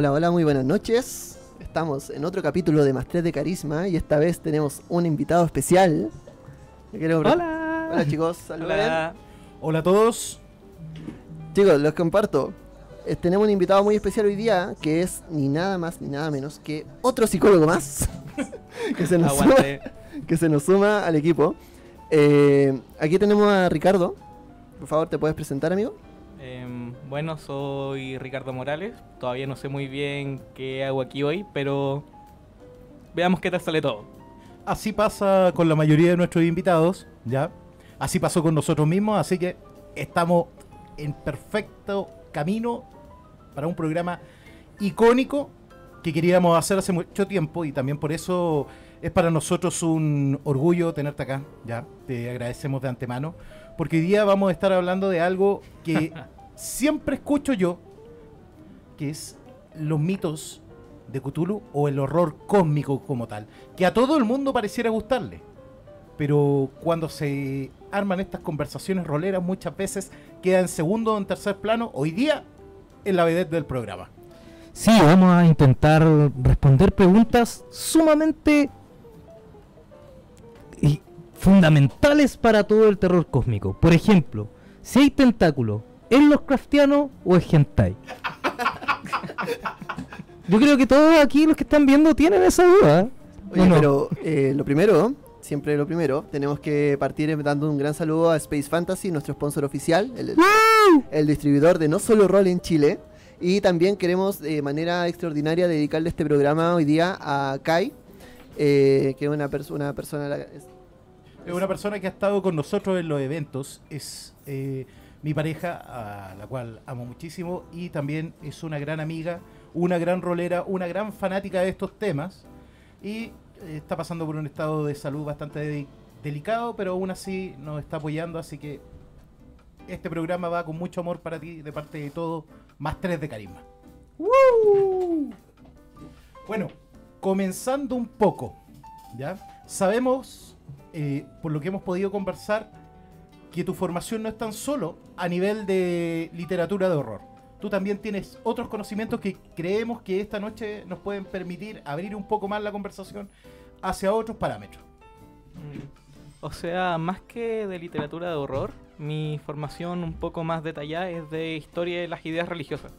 Hola, hola, muy buenas noches. Estamos en otro capítulo de Maestría de Carisma y esta vez tenemos un invitado especial. Hola. Hola chicos, saludos. Hola. Hola a todos. Chicos, los comparto. Eh, tenemos un invitado muy especial hoy día que es ni nada más ni nada menos que otro psicólogo más que, se nos suma, Aguante. que se nos suma al equipo. Eh, aquí tenemos a Ricardo. Por favor, ¿te puedes presentar, amigo? Bueno, soy Ricardo Morales. Todavía no sé muy bien qué hago aquí hoy, pero veamos qué tal sale todo. Así pasa con la mayoría de nuestros invitados, ¿ya? Así pasó con nosotros mismos, así que estamos en perfecto camino para un programa icónico que queríamos hacer hace mucho tiempo y también por eso es para nosotros un orgullo tenerte acá, ¿ya? Te agradecemos de antemano, porque hoy día vamos a estar hablando de algo que siempre escucho yo, que es los mitos de Cthulhu o el horror cósmico como tal, que a todo el mundo pareciera gustarle. Pero cuando se arman estas conversaciones roleras muchas veces queda en segundo o en tercer plano, hoy día en la vedette del programa. Sí, vamos a intentar responder preguntas sumamente fundamentales para todo el terror cósmico. Por ejemplo, si hay tentáculos, ¿es los craftianos o es hentai? Yo creo que todos aquí los que están viendo tienen esa duda. ¿eh? Oye, pero eh, lo primero, siempre lo primero, tenemos que partir dando un gran saludo a Space Fantasy, nuestro sponsor oficial, el, el distribuidor de no solo rol en Chile. Y también queremos de manera extraordinaria dedicarle este programa hoy día a Kai, eh, que es una, perso- una persona... la- es- Es una persona que ha estado con nosotros en los eventos, es eh, mi pareja, a la cual amo muchísimo, y también es una gran amiga, una gran rolera, una gran fanática de estos temas, y eh, está pasando por un estado de salud bastante de- delicado, pero aún así nos está apoyando, así que este programa va con mucho amor para ti, de parte de todo, más tres de carisma. Bueno, comenzando un poco, ¿ya? Sabemos, eh, por lo que hemos podido conversar, que tu formación no es tan solo a nivel de literatura de horror. Tú también tienes otros conocimientos que creemos que esta noche nos pueden permitir abrir un poco más la conversación hacia otros parámetros. Mm, O sea, más que de literatura de horror, mi formación un poco más detallada es de historia de las ideas religiosas.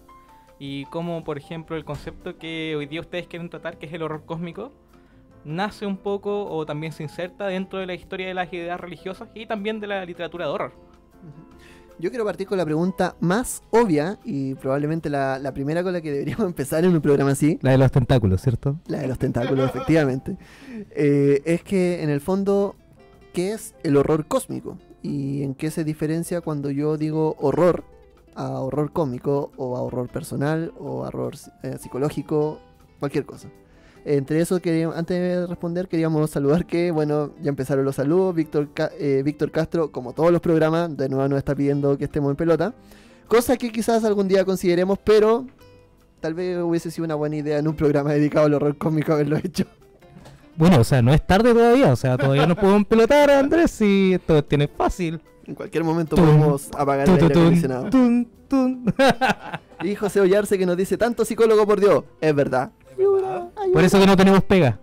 Y como, por ejemplo, el concepto que hoy día ustedes quieren tratar, que es el horror cósmico, nace un poco o también se inserta dentro de la historia de las ideas religiosas y también de la literatura de horror. Yo quiero partir con la pregunta más obvia y probablemente la, la primera con la que deberíamos empezar en un programa así, La de los tentáculos, ¿cierto? la de los tentáculos, efectivamente. Eh, es que en el fondo, ¿qué es el horror cósmico? ¿Y en qué se diferencia cuando yo digo horror a horror cómico o a horror personal o a horror eh, psicológico, cualquier cosa? Entre eso, queríamos, antes de responder, queríamos saludar que, bueno, ya empezaron los saludos. Víctor, eh, Víctor Castro, como todos los programas, de nuevo nos está pidiendo que estemos en pelota. Cosa que quizás algún día consideremos, pero tal vez hubiese sido una buena idea en un programa dedicado al horror cómico haberlo hecho. Bueno, o sea, no es tarde todavía, o sea, todavía no podemos pelotar, Andrés, y esto tiene fácil. En cualquier momento Tum, podemos apagar el aire acondicionado. Y José Ollarse que nos dice, tanto psicólogo por Dios. Es verdad. Ayuda, ayuda. Por eso que no tenemos pega.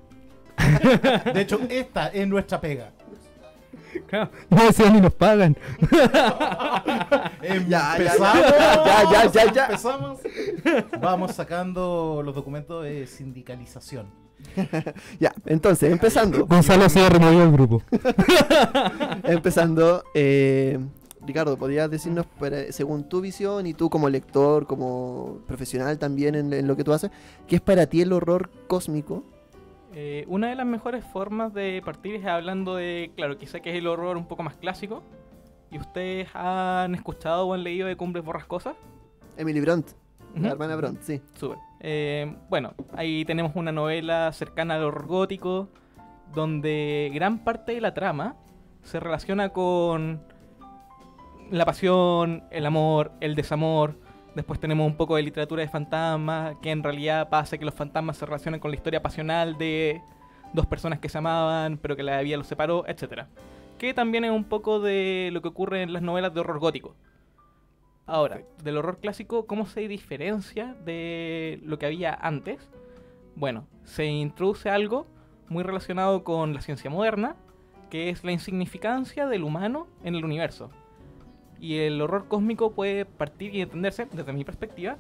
De hecho, esta es nuestra pega. No decían ni nos pagan. Ya, ya, ya, ya, ya, ya. empezamos. Vamos sacando los documentos de sindicalización. Ya, entonces, empezando. Gonzalo se removió el grupo. empezando, eh, Ricardo, ¿podrías decirnos, para- según tu visión y tú como lector, como profesional también en, en lo que tú haces, qué es para ti el horror cósmico? Eh, una de las mejores formas de partir es hablando de, claro, quizá que es el horror un poco más clásico. ¿Y ustedes han escuchado o han leído de Cumbres Borrascosas? Emily Bront, la Ujú. hermana Bront, sí. Súper. Eh, bueno, ahí tenemos una novela cercana al horror gótico, donde gran parte de la trama se relaciona con la pasión, el amor, el desamor. Después tenemos un poco de literatura de fantasmas, que en realidad pasa que los fantasmas se relacionan con la historia pasional de dos personas que se amaban, pero que la vida los separó, etc. Que también es un poco de lo que ocurre en las novelas de horror gótico. Ahora, del horror clásico, ¿cómo se diferencia de lo que había antes? Bueno, se introduce algo muy relacionado con la ciencia moderna, que es la insignificancia del humano en el universo. Y el horror cósmico puede partir y entenderse, desde mi perspectiva,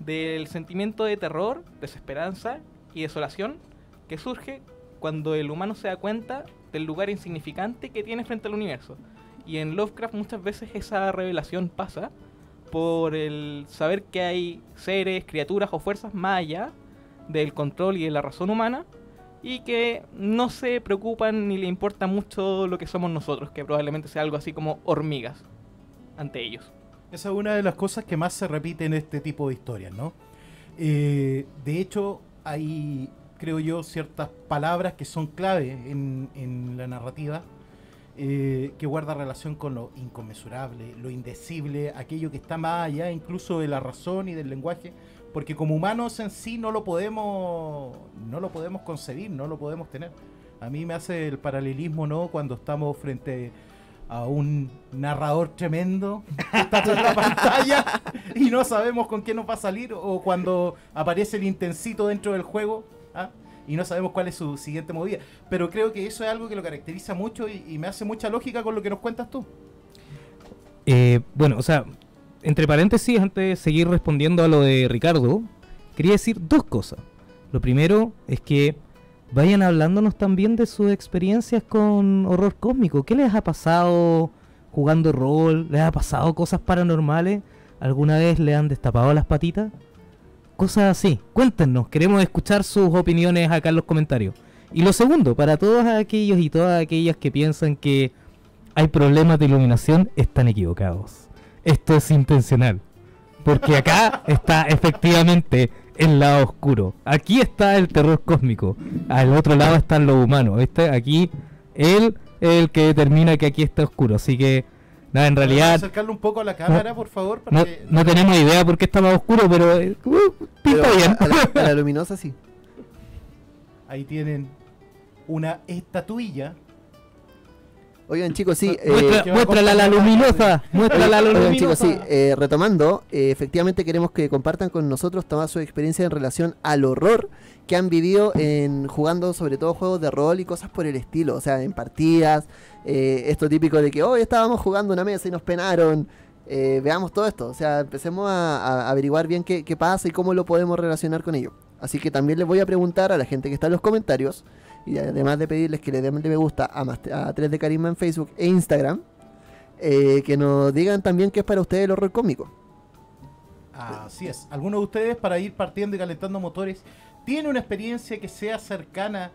del sentimiento de terror, desesperanza y desolación que surge cuando el humano se da cuenta del lugar insignificante que tiene frente al universo. Y en Lovecraft muchas veces esa revelación pasa por el saber que hay seres, criaturas o fuerzas más allá del control y de la razón humana y que no se preocupan ni le importa mucho lo que somos nosotros, que probablemente sea algo así como hormigas ante ellos. Esa es una de las cosas que más se repite en este tipo de historias, ¿no? Eh, de hecho, hay, creo yo, ciertas palabras que son clave en, en la narrativa, eh, que guarda relación con lo inconmensurable, lo indecible, aquello que está más allá incluso de la razón y del lenguaje, porque como humanos en sí no lo podemos, no lo podemos concebir, no lo podemos tener. A mí me hace el paralelismo, ¿no? Cuando estamos frente un narrador tremendo que está la pantalla y no sabemos con qué nos va a salir, o cuando aparece el intensito dentro del juego. ¿ah? y no sabemos cuál es su siguiente movida. Pero creo que eso es algo que lo caracteriza mucho y, y me hace mucha lógica con lo que nos cuentas tú. Eh, bueno, o sea, entre paréntesis, antes de seguir respondiendo a lo de Ricardo, quería decir dos cosas. Lo primero es que vayan hablándonos también de sus experiencias con horror cósmico. ¿Qué les ha pasado jugando rol? ¿Les ha pasado cosas paranormales? ¿Alguna vez le han destapado las patitas? Cosas así. Cuéntenos, queremos escuchar sus opiniones acá en los comentarios. Y lo segundo, para todos aquellos y todas aquellas que piensan que hay problemas de iluminación, están equivocados. Esto es intencional. Porque acá está efectivamente el lado oscuro. Aquí está el terror cósmico. Al otro lado están los humanos. ¿viste? Aquí él es el que determina que aquí está oscuro. Así que, nada, en realidad acercarlo un poco a la cámara, por favor. para no, que- no tenemos idea por qué está más oscuro, pero eh, uh, Pero pinta bien. a, la, a la luminosa sí. Ahí tienen una estatuilla. Oigan chicos, sí. eh, Muestra- muéstrala a la luminosa. Muéstrala a la Oigan, luminosa. chicos, sí, eh, retomando, eh, efectivamente queremos que compartan con nosotros toda su experiencia en relación al horror que han vivido en jugando sobre todo juegos de rol y cosas por el estilo, o sea, en partidas, eh, esto típico de que hoy estábamos jugando una mesa y nos penaron, eh, veamos todo esto, o sea, empecemos a, a averiguar bien qué, qué pasa y cómo lo podemos relacionar con ello. Así que también les voy a preguntar a la gente que está en los comentarios, y además de pedirles que le den me gusta a, Mas- a 3 de Carisma en Facebook e Instagram, eh, que nos digan también qué es para ustedes el horror cómico. Así es. ¿Alguno de ustedes, para ir partiendo y calentando motores, tiene una experiencia que sea cercana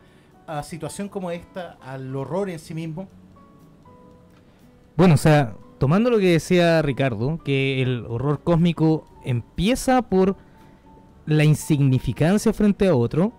a situación como esta, al horror en sí mismo? Bueno, o sea, tomando lo que decía Ricardo, que el horror cósmico empieza por la insignificancia frente a otro.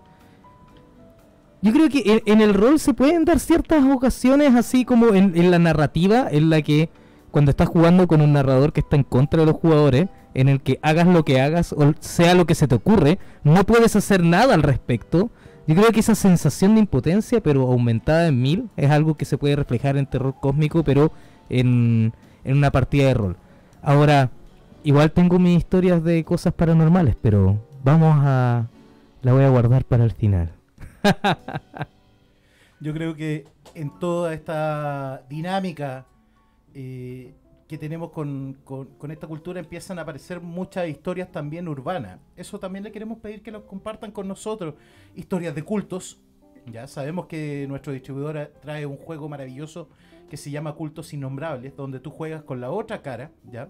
Yo creo que en, el rol se pueden dar ciertas ocasiones así como en, en la narrativa en la que cuando estás jugando con un narrador que está en contra de los jugadores, en el que hagas lo que hagas o sea lo que se te ocurre, no puedes hacer nada al respecto. Yo creo que esa sensación de impotencia, pero aumentada en mil, es algo que se puede reflejar en terror cósmico, pero en, en una partida de rol. Ahora, igual tengo mis historias de cosas paranormales, pero vamos a... La voy a guardar para el final. Yo creo que en toda esta dinámica eh, que tenemos con, con- esta cultura empiezan a aparecer muchas historias también urbanas. Eso también le queremos pedir que lo compartan con nosotros. Historias de cultos. Ya sabemos que nuestro distribuidor trae un juego maravilloso que se llama Cultos Innombrables, donde tú juegas con la otra cara, ¿ya?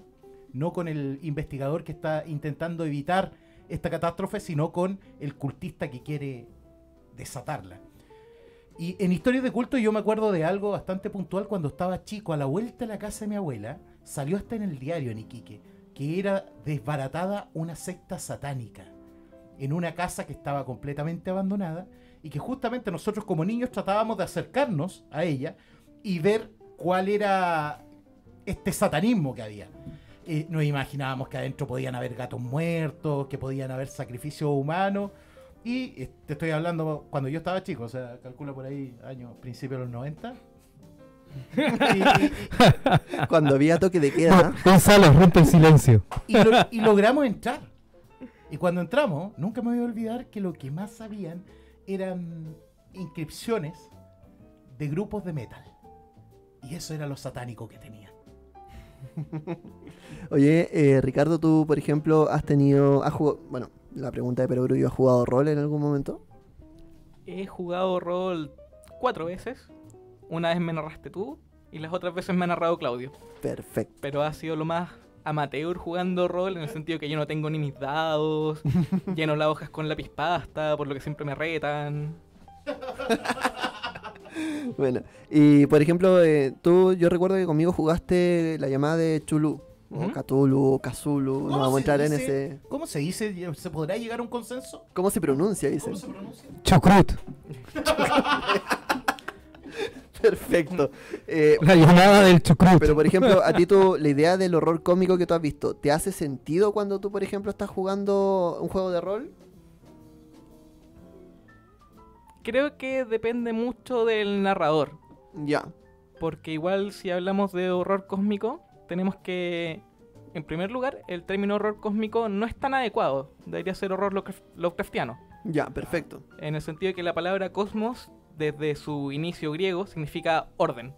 No con el investigador que está intentando evitar esta catástrofe, sino con el cultista que quiere desatarla. Y en historias de culto yo me acuerdo de algo bastante puntual cuando estaba chico, a la vuelta de la casa de mi abuela, salió hasta en el diario en Iquique, que era desbaratada una secta satánica en una casa que estaba completamente abandonada y que justamente nosotros como niños tratábamos de acercarnos a ella y ver cuál era este satanismo que había. Eh, nos imaginábamos que adentro podían haber gatos muertos, que podían haber sacrificios humanos. Y eh, te estoy hablando cuando yo estaba chico, o sea, calcula por ahí años, principios de los 90. Y, y- Cuando había toque de queda. Gonzalo, rompe el silencio. y lo- y logramos entrar. Y cuando entramos, nunca me voy a olvidar que lo que más sabían eran inscripciones de grupos de metal. Y eso era lo satánico que tenían. Oye, eh, Ricardo, tú, por ejemplo, has tenido. Has jugado, bueno, la pregunta de Perogrullo, ¿has jugado rol en algún momento? He jugado rol cuatro veces. Una vez me narraste tú y las otras veces me ha narrado Claudio. Perfecto. Pero ha sido lo más amateur jugando rol en el sentido que yo no tengo ni mis dados, lleno las hojas con lápiz pasta, por lo que siempre me retan. Bueno, y por ejemplo, eh, tú, yo recuerdo que conmigo jugaste la llamada de Chulu, o. Cthulhu, Cthulhu, no ¿Cómo vamos a entrar en ese... ¿Cómo se dice? ¿Se podrá llegar a un consenso? ¿Cómo se pronuncia? Dice. ¿Cómo se pronuncia? Chucrut. Perfecto. Eh, La llamada del chucrut. pero por ejemplo, a ti tú, la idea del horror cómico que tú has visto, ¿te hace sentido cuando tú, por ejemplo, estás jugando un juego de rol? Creo que depende mucho del narrador. Ya. Porque igual si hablamos de horror cósmico, tenemos que, en primer lugar, el término horror cósmico no es tan adecuado. Debería ser horror Lovecraft- Lovecraftiano. Ya, perfecto. En el sentido de que la palabra cosmos, desde su inicio griego, significa orden.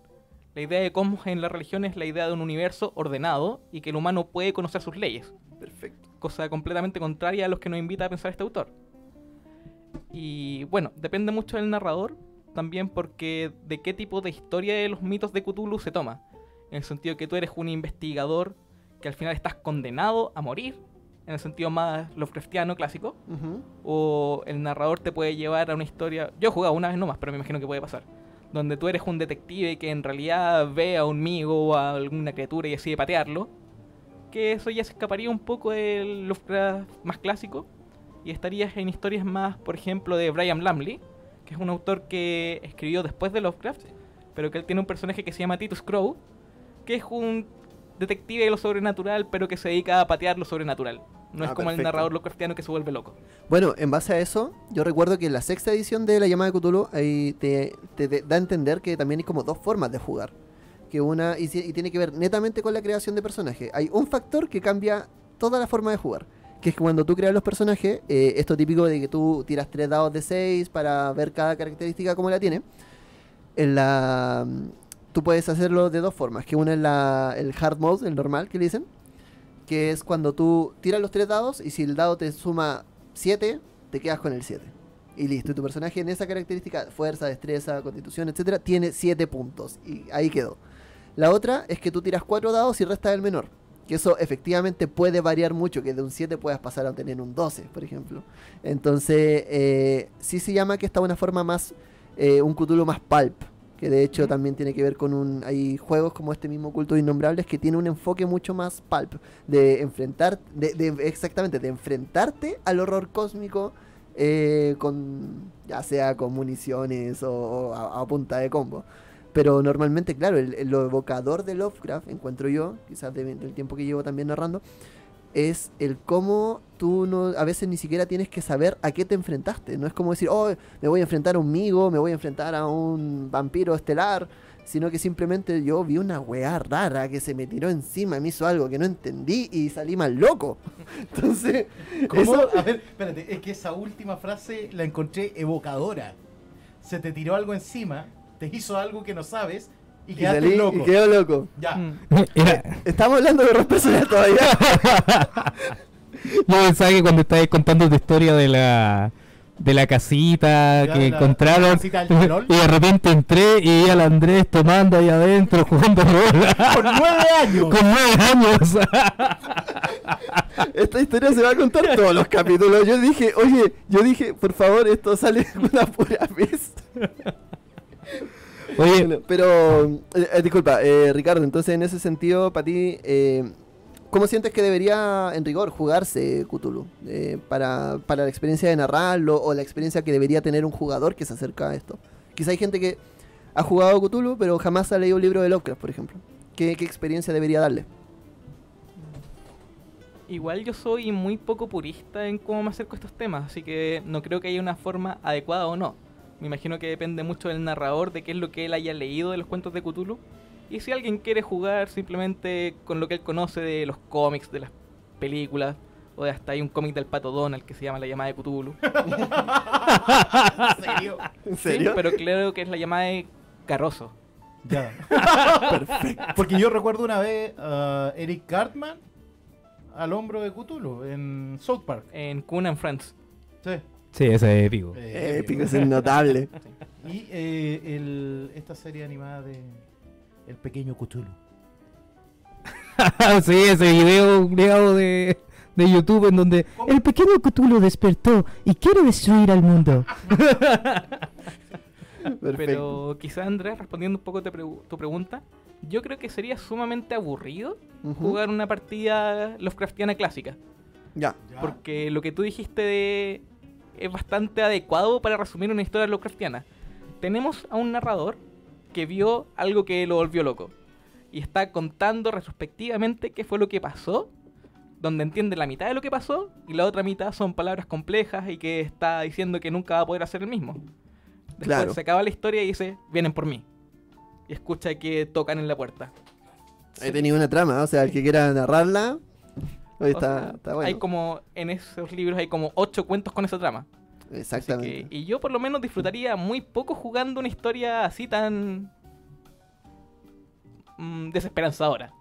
La idea de cosmos en la religión es la idea de un universo ordenado y que el humano puede conocer sus leyes. Perfecto. Cosa completamente contraria a los que nos invita a pensar este autor. Y bueno, depende mucho del narrador, también porque de qué tipo de historia de los mitos de Cthulhu se toma. En el sentido que tú eres un investigador que al final estás condenado a morir, en el sentido más Lovecraftiano clásico, Ujú. o el narrador te puede llevar a una historia. Yo he jugado una vez nomás, pero me imagino que puede pasar. Donde tú eres un detective que en realidad ve a un migo o a alguna criatura y decide patearlo. Que eso ya se escaparía un poco del Lovecraft más clásico. Y estarías en historias más, por ejemplo, de Brian Lamley, que es un autor que escribió después de Lovecraft, pero que él tiene un personaje que se llama Titus Crow, que es un detective de lo sobrenatural, pero que se dedica a patear lo sobrenatural. No Ah, es como el narrador Lovecraftiano que se vuelve loco. Bueno, en base a eso, yo recuerdo que en la sexta edición de la llamada de Cthulhu ahí te, te- te da a entender que también hay como dos formas de jugar. Que una, y, tiene que ver netamente con la creación de personajes. Hay un factor que cambia toda la forma de jugar. Que es que cuando tú creas los personajes, eh, esto típico de que tú tiras tres dados de 6 para ver cada característica como la tiene. En la, tú puedes hacerlo de dos formas. Que una es la, el hard mode, el normal que le dicen. Que es cuando tú tiras los tres dados y si el dado te suma 7, te quedas con el 7. Y listo, y tu personaje en esa característica, fuerza, destreza, constitución, etcétera, tiene 7 puntos. Y ahí quedó. La otra es que tú tiras 4 dados y resta el menor. Que eso efectivamente puede variar mucho, que de un 7 puedas pasar a tener un 12, por ejemplo. Entonces, eh, sí se llama que está una forma más, eh, un Cthulhu más pulp. Que de hecho también tiene que ver con un. Hay juegos como este mismo Culto de Innombrables que tiene un enfoque mucho más pulp. De enfrentar. De, de- exactamente, de enfrentarte al horror cósmico. eh, con. ya sea con municiones o, o a, a punta de combo. Pero normalmente, claro, el, el- lo evocador de Lovecraft, encuentro yo, quizás de- del tiempo que llevo también narrando, es el cómo tú no, a veces ni siquiera tienes que saber a qué te enfrentaste. No es como decir, oh, me voy a enfrentar a un migo, me voy a enfrentar a un vampiro estelar, sino que simplemente yo vi una weá rara que se me tiró encima, me hizo algo que no entendí y salí más loco. Entonces, ¿Cómo? eso- A ver, espérate, es que esa última frase la encontré evocadora. Se te tiró algo encima, te hizo algo que no sabes y y salí loco. y quedó loco. Ya. Mm. Era- Estamos hablando de horror personal todavía. yo pensaba que cuando estabas contando tu historia de la de la casita Ya, que la- encontraron la casita y de repente entré y vi al Andrés tomando ahí adentro jugando rol Con nueve años. con nueve años Esta historia se va a contar todos los capítulos. Yo dije, oye, yo dije, por favor, esto sale una pura vez. Oye Bueno, pero, eh, eh, disculpa, eh, Ricardo, entonces en ese sentido, para ti, eh, ¿cómo sientes que debería, en rigor, jugarse Cthulhu? Eh, para, para la experiencia de narrarlo o la experiencia que debería tener un jugador que se acerca a esto. Quizá hay gente que ha jugado Cthulhu, pero jamás ha leído un libro de Lovecraft, por ejemplo. ¿Qué, qué experiencia debería darle? Igual yo soy muy poco purista en cómo me acerco a estos temas, así que no creo que haya una forma adecuada o no. Me imagino que depende mucho del narrador, de qué es lo que él haya leído de los cuentos de Cthulhu. Y si alguien quiere jugar simplemente con lo que él conoce de los cómics, de las películas, o de hasta hay un cómic del Pato Donald que se llama La llamada de Cthulhu. ¿En serio? ¿En Sí, serio? pero claro que es la llamada de Carrozo. Ya. Perfecto. Porque yo recuerdo una vez a Eric Cartman al hombro de Cthulhu en South Park. En Coon and Friends. Sí. Sí, ese es épico. Eh, Épico, es notable. Y eh, el, esta serie animada de El Pequeño Cthulhu. sí, ese video creado de, de YouTube en donde el pequeño Cthulhu despertó y quiere destruir al mundo. Perfecto. Pero quizá Andrés, respondiendo un poco te pregu- tu pregunta, yo creo que sería sumamente aburrido jugar una partida Lovecraftiana clásica. Ya. Porque lo que tú dijiste de- es bastante adecuado para resumir una historia Lovecraftiana. Tenemos a un narrador que vio algo que lo volvió loco. Y está contando retrospectivamente qué fue lo que pasó. Donde entiende la mitad de lo que pasó y la otra mitad son palabras complejas y que está diciendo que nunca va a poder hacer el mismo. Después Claro. se acaba la historia y dice, vienen por mí. Y escucha que tocan en la puerta. He tenido una trama, o sea, el que quiera narrarla. Hoy O está, sea, está bueno. Hay como, en esos libros hay como ocho cuentos con esa trama. Exactamente. que- y yo por lo menos disfrutaría muy poco jugando una historia así tan mm, desesperanzadora.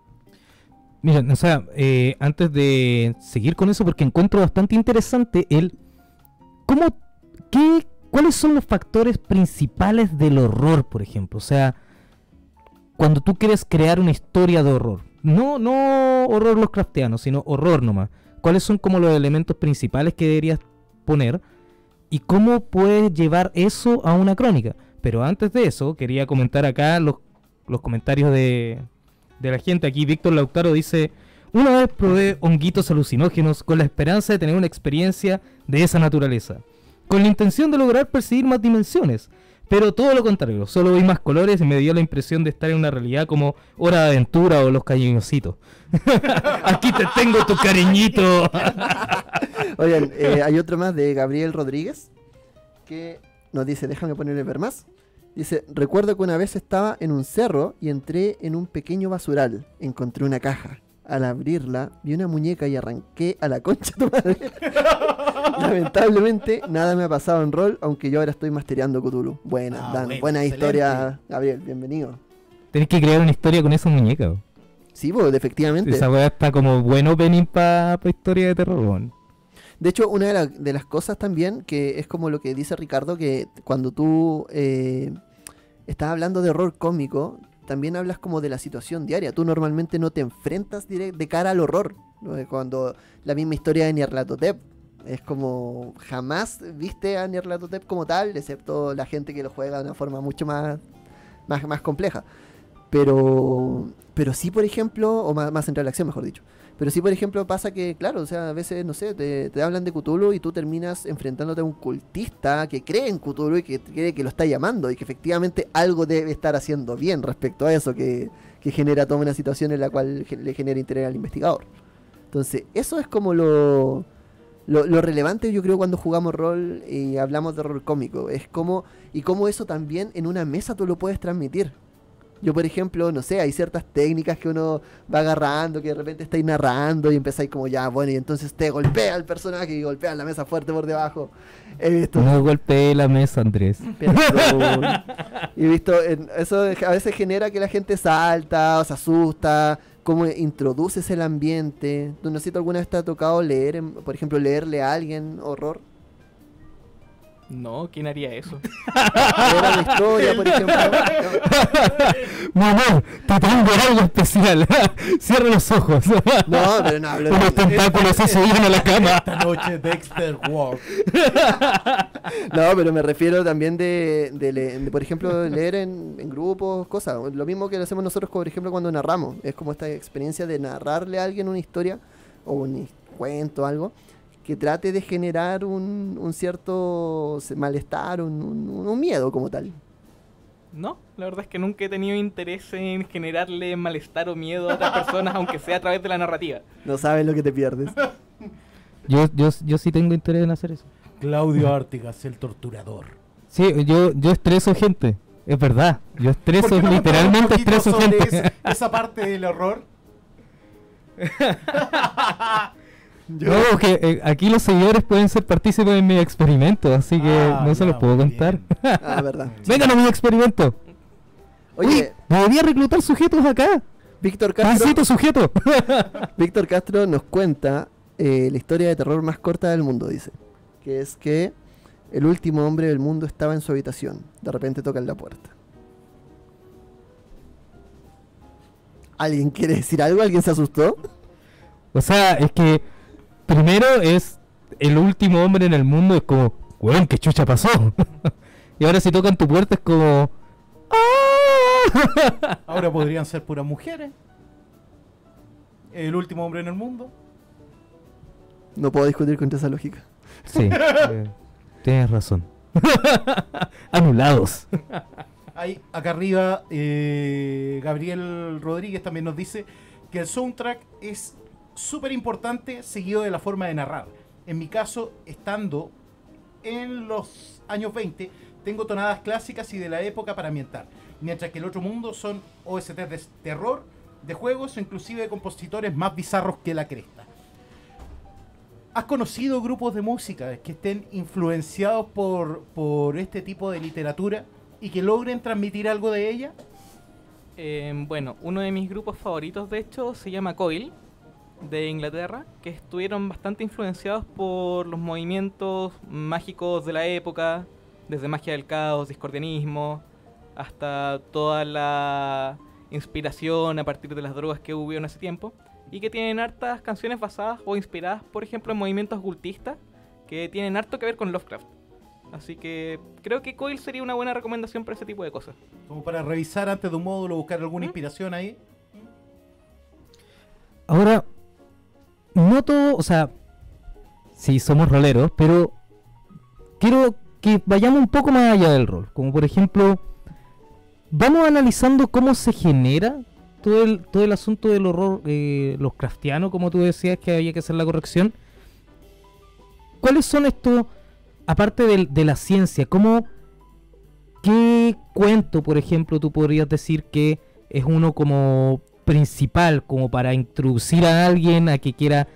Mira, o sea, eh, antes de seguir con eso, porque encuentro bastante interesante el cómo, qué, cuáles son los factores principales del horror, por ejemplo. O sea, cuando tú quieres crear una historia de horror, no, no horror Lovecraftiano, sino horror nomás. ¿Cuáles son como los elementos principales que deberías poner y cómo puedes llevar eso a una crónica? Pero antes de eso, quería comentar acá los, los comentarios de, de la gente. Aquí Víctor Lautaro dice, una vez probé honguitos alucinógenos con la esperanza de tener una experiencia de esa naturaleza, con la intención de lograr percibir más dimensiones. Pero todo lo contrario, solo vi más colores y me dio la impresión de estar en una realidad como Hora de Aventura o Los Cariñositos. Aquí te tengo tu cariñito. Oigan, eh, hay otro más de Gabriel Rodríguez que nos dice, déjame ponerle ver más. Dice, recuerdo que una vez estaba en un cerro y entré en un pequeño basural. Encontré una caja. Al abrirla, vi una muñeca y arranqué a la concha de tu madre. Lamentablemente, nada me ha pasado en rol, aunque yo ahora estoy mastereando Cthulhu. Buena, Ah, Dan, bueno, buena excelente. historia, Gabriel, bienvenido. Tenés que crear una historia con esa muñeca. Sí, pues, efectivamente. Esa weá está como buen opening para historia de terror. De hecho, una de, la- de las cosas también, que es como lo que dice Ricardo, que cuando tú eh, estás hablando de horror cómico, también hablas como de la situación diaria. Tú normalmente no te enfrentas de cara al horror. Cuando la misma historia de Nyarlathotep, es como jamás viste a Nyarlathotep como tal, excepto la gente que lo juega de una forma mucho más, más, más compleja. Pero, pero sí, por ejemplo, o más, más centrada en la acción, mejor dicho. Pero sí, por ejemplo, pasa que, claro, o sea, a veces, no sé, te, hablan de Cthulhu y tú terminas enfrentándote a un cultista que cree en Cthulhu y que cree que lo está llamando y que efectivamente algo debe estar haciendo bien respecto a eso, que, genera toda una situación en la cual le genera interés al investigador. Entonces, eso es como lo, lo, lo relevante, yo creo, cuando jugamos rol y hablamos de horror cómico. Es como, y cómo eso también en una mesa tú lo puedes transmitir. Yo, por ejemplo, no sé, hay ciertas técnicas que uno va agarrando, que de repente estáis narrando y empezáis como ya, bueno, y entonces te golpea el personaje y golpea la mesa fuerte por debajo. He visto, No golpeé la mesa, Andrés. perdón. Y he visto, eso a veces genera que la gente salta o se asusta, cómo introduces el ambiente. ¿Tú no sé si alguna vez te ha tocado leer, por ejemplo, leerle a alguien horror? No, ¿quién haría eso? Leer a la historia, por ejemplo. Mamá, te tengo algo especial. Cierra los ojos. No, pero no hablo Unos de... tentáculos se subieron a la cama. Esta noche Dexter Walk. No, pero me refiero también de, de le- de, por ejemplo, leer en, en grupos, cosas. Lo mismo que lo hacemos nosotros, por ejemplo, cuando narramos. Es como esta experiencia de narrarle a alguien una historia o un cuento, algo, que trate de generar un, un cierto malestar, un, un- un miedo como tal. No, la verdad es que nunca he tenido interés en generarle malestar o miedo a otras personas, aunque sea a través de la narrativa. No sabes lo que te pierdes. Yo, yo, yo sí tengo interés en hacer eso. Claudio Artigas, el torturador. Sí, yo, yo estreso gente. Es verdad. Yo ¿Por estreso, no literalmente estreso gente. ese- esa parte del horror. No, que eh, aquí los seguidores pueden ser partícipes de mi experimento, así que Ah, no se los puedo contar. Ah, verdad. Vengan a mi experimento. Oye, Debería reclutar sujetos acá. Víctor Castro, Pancito sujeto. Víctor Castro nos cuenta eh, la historia de terror más corta del mundo, dice. Que es que el último hombre del mundo estaba en su habitación. De repente tocan la puerta. ¿Alguien quiere decir algo? ¿Alguien se asustó? o sea, es que primero es el último hombre en el mundo, es como, weón, ¿qué chucha pasó? y ahora si tocan tu puerta es como... "Ah". Ahora podrían ser puras mujeres. El último hombre en el mundo. No puedo discutir contra esa lógica. sí, eh, tienes razón. Anulados. Ahí, acá arriba, eh, Gabriel Rodríguez también nos dice que el soundtrack es súper importante, seguido de la forma de narrar. En mi caso, estando en los años 20, tengo tonadas clásicas y de la época para ambientar, mientras que el otro mundo son OST de terror, de juegos o inclusive de compositores más bizarros que la cresta. ¿Has conocido grupos de música que estén influenciados por, por este tipo de literatura y que logren transmitir algo de ella? Eh, bueno, uno de mis grupos favoritos, de hecho, se llama Coil, de Inglaterra, que estuvieron bastante influenciados por los movimientos mágicos de la época, desde magia del caos, discordianismo, hasta toda la inspiración a partir de las drogas que hubo en ese tiempo, y que tienen hartas canciones basadas o inspiradas, por ejemplo, en movimientos ocultistas, que tienen harto que ver con Lovecraft. Así que creo que Coil sería una buena recomendación para ese tipo de cosas. Como para revisar antes de un módulo, buscar alguna ¿Mm? inspiración ahí. Ahora, no todo, o sea, sí somos roleros, pero quiero que vayamos un poco más allá del rol. Como por ejemplo, vamos analizando cómo se genera todo el, todo el asunto del horror eh, los craftianos, como tú decías que había que hacer la corrección. ¿Cuáles son estos, aparte del- de, la ciencia, cómo, qué cuento, por ejemplo, tú podrías decir que es uno como principal, como para introducir a alguien a que quiera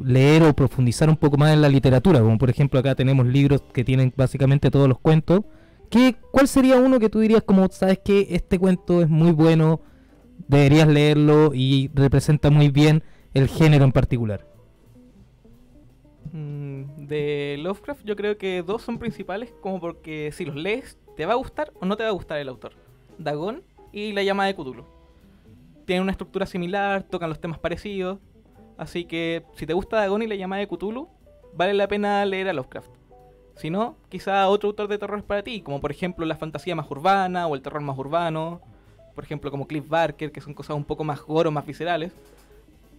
leer o profundizar un poco más en la literatura? Como por ejemplo acá tenemos libros que tienen básicamente todos los cuentos. ¿Qué, ¿Cuál sería uno que tú dirías como, sabes que este cuento es muy bueno, deberías leerlo y representa muy bien el género en particular? Mm, De Lovecraft yo creo que dos son principales como porque si los lees te va a gustar o no te va a gustar el autor. Dagon y La llama de Cthulhu. Tienen una estructura similar, tocan los temas parecidos, así que si te gusta Dagon y La llama de Cthulhu, vale la pena leer a Lovecraft. Si no, quizá otro autor de terror es para ti, como por ejemplo la fantasía más urbana o el terror más urbano, por ejemplo como Cliff Barker, que son cosas un poco más gore más viscerales.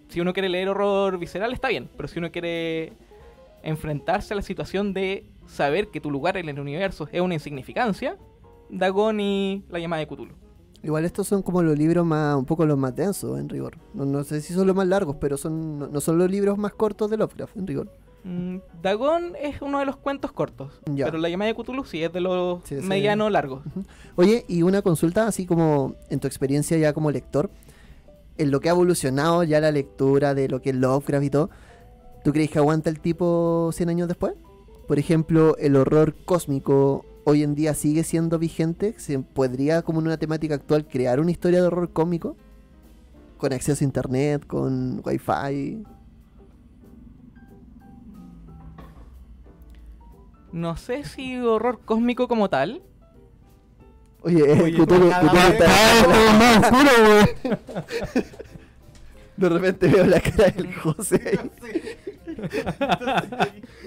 Si uno quiere leer horror visceral está bien, pero si uno quiere enfrentarse a la situación de saber que tu lugar en el universo es una insignificancia, Dagon y la llamada de Cthulhu. Igual estos son como los libros más, un poco los más densos en rigor. No, no sé si son los más largos, pero son no, no son los libros más cortos de Lovecraft en rigor. Mm, Dagon es uno de los cuentos cortos, Ya. pero la llamada de Cthulhu sí es de los Sí, sí. mediano largos. Oye, y una consulta así como en tu experiencia ya como lector, en lo que ha evolucionado ya la lectura de lo que es Lovecraft y todo, ¿tú crees que aguanta el tipo 100 años después? Por ejemplo, el horror cósmico hoy en día sigue siendo vigente, ¿se podría como en una temática actual crear una historia de horror cósmico? Con acceso a internet, con wifi. No sé si horror cósmico como tal. Oye, eh, más oscuro, de repente veo la cara del José ahí.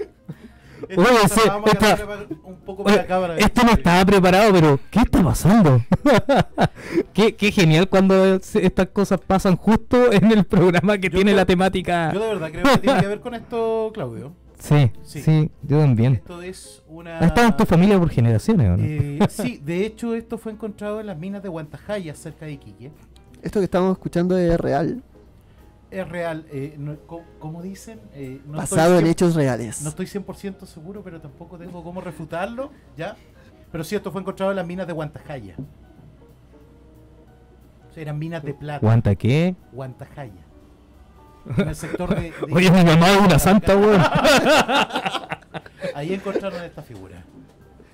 Oye, sí, Vamos a esta- cambiar un poco para la cámara. Esto no estaba preparado, pero ¿qué está pasando? qué, qué genial cuando se- estas cosas pasan justo en el programa que Yo tiene creo- la temática. Yo de verdad creo que tiene que ver con esto, Claudio. Sí, sí, Sí. yo también. Esto es una... ¿Ha estado en tu familia por generaciones o no? Eh, sí, de hecho esto fue encontrado en las minas de Guantajaya, cerca de Iquique. Esto que estamos escuchando es real, Es real, eh, no- co- como dicen, eh, no basado en hechos reales. No estoy 100% seguro, pero tampoco tengo cómo refutarlo, ¿ya? Pero sí, esto fue encontrado en las minas de Guantajaya. O sea, eran minas de plata. ¿Guanta qué? Guantajaya. En el sector de. de- Oye, mi mamá es una santa, weón. Ahí encontraron esta figura.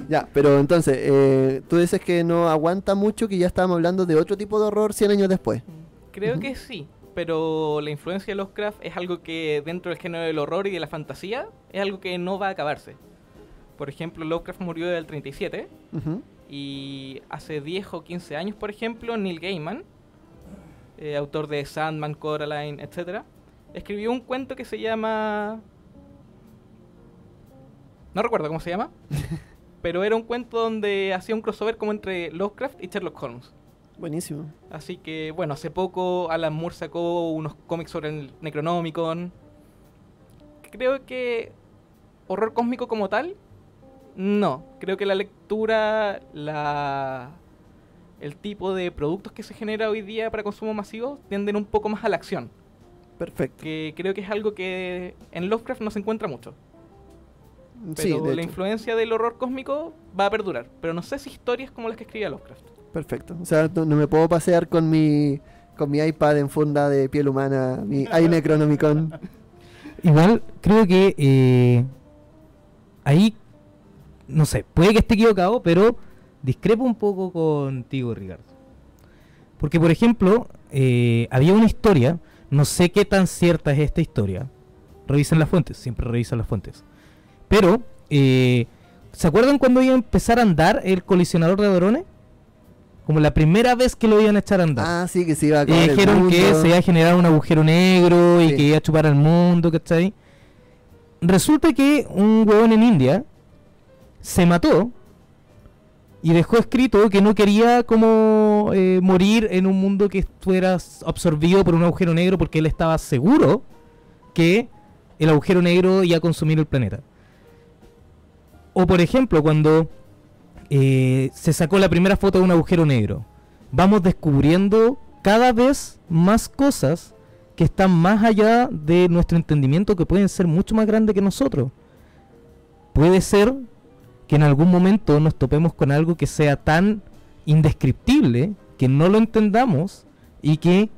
Ya, pero entonces, eh, tú dices que no aguanta mucho, que ya estábamos hablando de otro tipo de horror 100 años después. Creo que sí, pero la influencia de Lovecraft es algo que dentro del género del horror y de la fantasía es algo que no va a acabarse. Por ejemplo, Lovecraft murió del 37 Ujú. y hace 10 o 15 años, por ejemplo, Neil Gaiman, eh, autor de Sandman, Coraline, etc., escribió un cuento que se llama... No recuerdo cómo se llama, pero era un cuento donde hacía un crossover como entre Lovecraft y Sherlock Holmes. Buenísimo. Así que, bueno, hace poco Alan Moore sacó unos cómics sobre el Necronomicon. Creo que horror cósmico como tal, no. Creo que la lectura, la el tipo de productos que se genera hoy día para consumo masivo tienden un poco más a la acción, Perfecto. que creo que es algo que en Lovecraft no se encuentra mucho. Sí, Pero de la hecho. influencia del horror cósmico va a perdurar, pero no sé si historias como las que escribía Lovecraft. Perfecto. O sea, no, no me puedo pasear con mi con mi iPad en funda de piel humana, mi iNecronomicon. Igual creo que eh, ahí, no sé, puede que esté equivocado, pero discrepo un poco contigo, Ricardo. Porque, por ejemplo, eh, había una historia, no sé qué tan cierta es esta historia. Revisen las fuentes, siempre revisan las fuentes. Pero, eh, ¿se acuerdan cuando iba a empezar a andar el colisionador de hadrones? Como la primera vez que lo iban a echar a andar. Ah, sí, que se iba a Y acabar el dijeron que se iba a generar un agujero negro y Sí. que iba a chupar al mundo, ¿cachai? Resulta que un huevón en India se mató y dejó escrito que no quería como eh, morir en un mundo que estuviera absorbido por un agujero negro porque él estaba seguro que el agujero negro iba a consumir el planeta. O por ejemplo, cuando eh, se sacó la primera foto de un agujero negro, vamos descubriendo cada vez más cosas que están más allá de nuestro entendimiento, que pueden ser mucho más grandes que nosotros. Puede ser que en algún momento nos topemos con algo que sea tan indescriptible, que no lo entendamos y que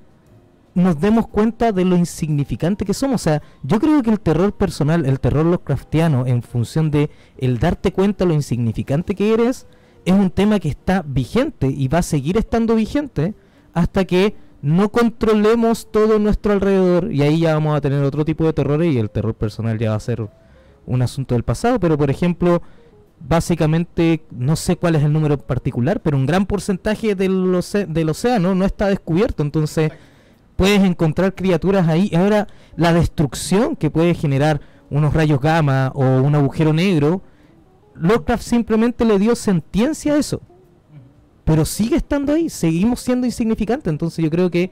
nos demos cuenta de lo insignificante que somos. O sea, yo creo que el terror personal, el terror Lovecraftiano, en función de el darte cuenta lo insignificante que eres, es un tema que está vigente y va a seguir estando vigente hasta que no controlemos todo nuestro alrededor. Y ahí ya vamos a tener otro tipo de terrores y el terror personal ya va a ser un asunto del pasado, pero por ejemplo, básicamente no sé cuál es el número particular, pero un gran porcentaje del, del océano no está descubierto, entonces puedes encontrar criaturas ahí. Ahora, la destrucción que puede generar unos rayos gamma o un agujero negro, Lovecraft simplemente le dio sentiencia a eso. Pero sigue estando ahí, seguimos siendo insignificantes. Entonces yo creo que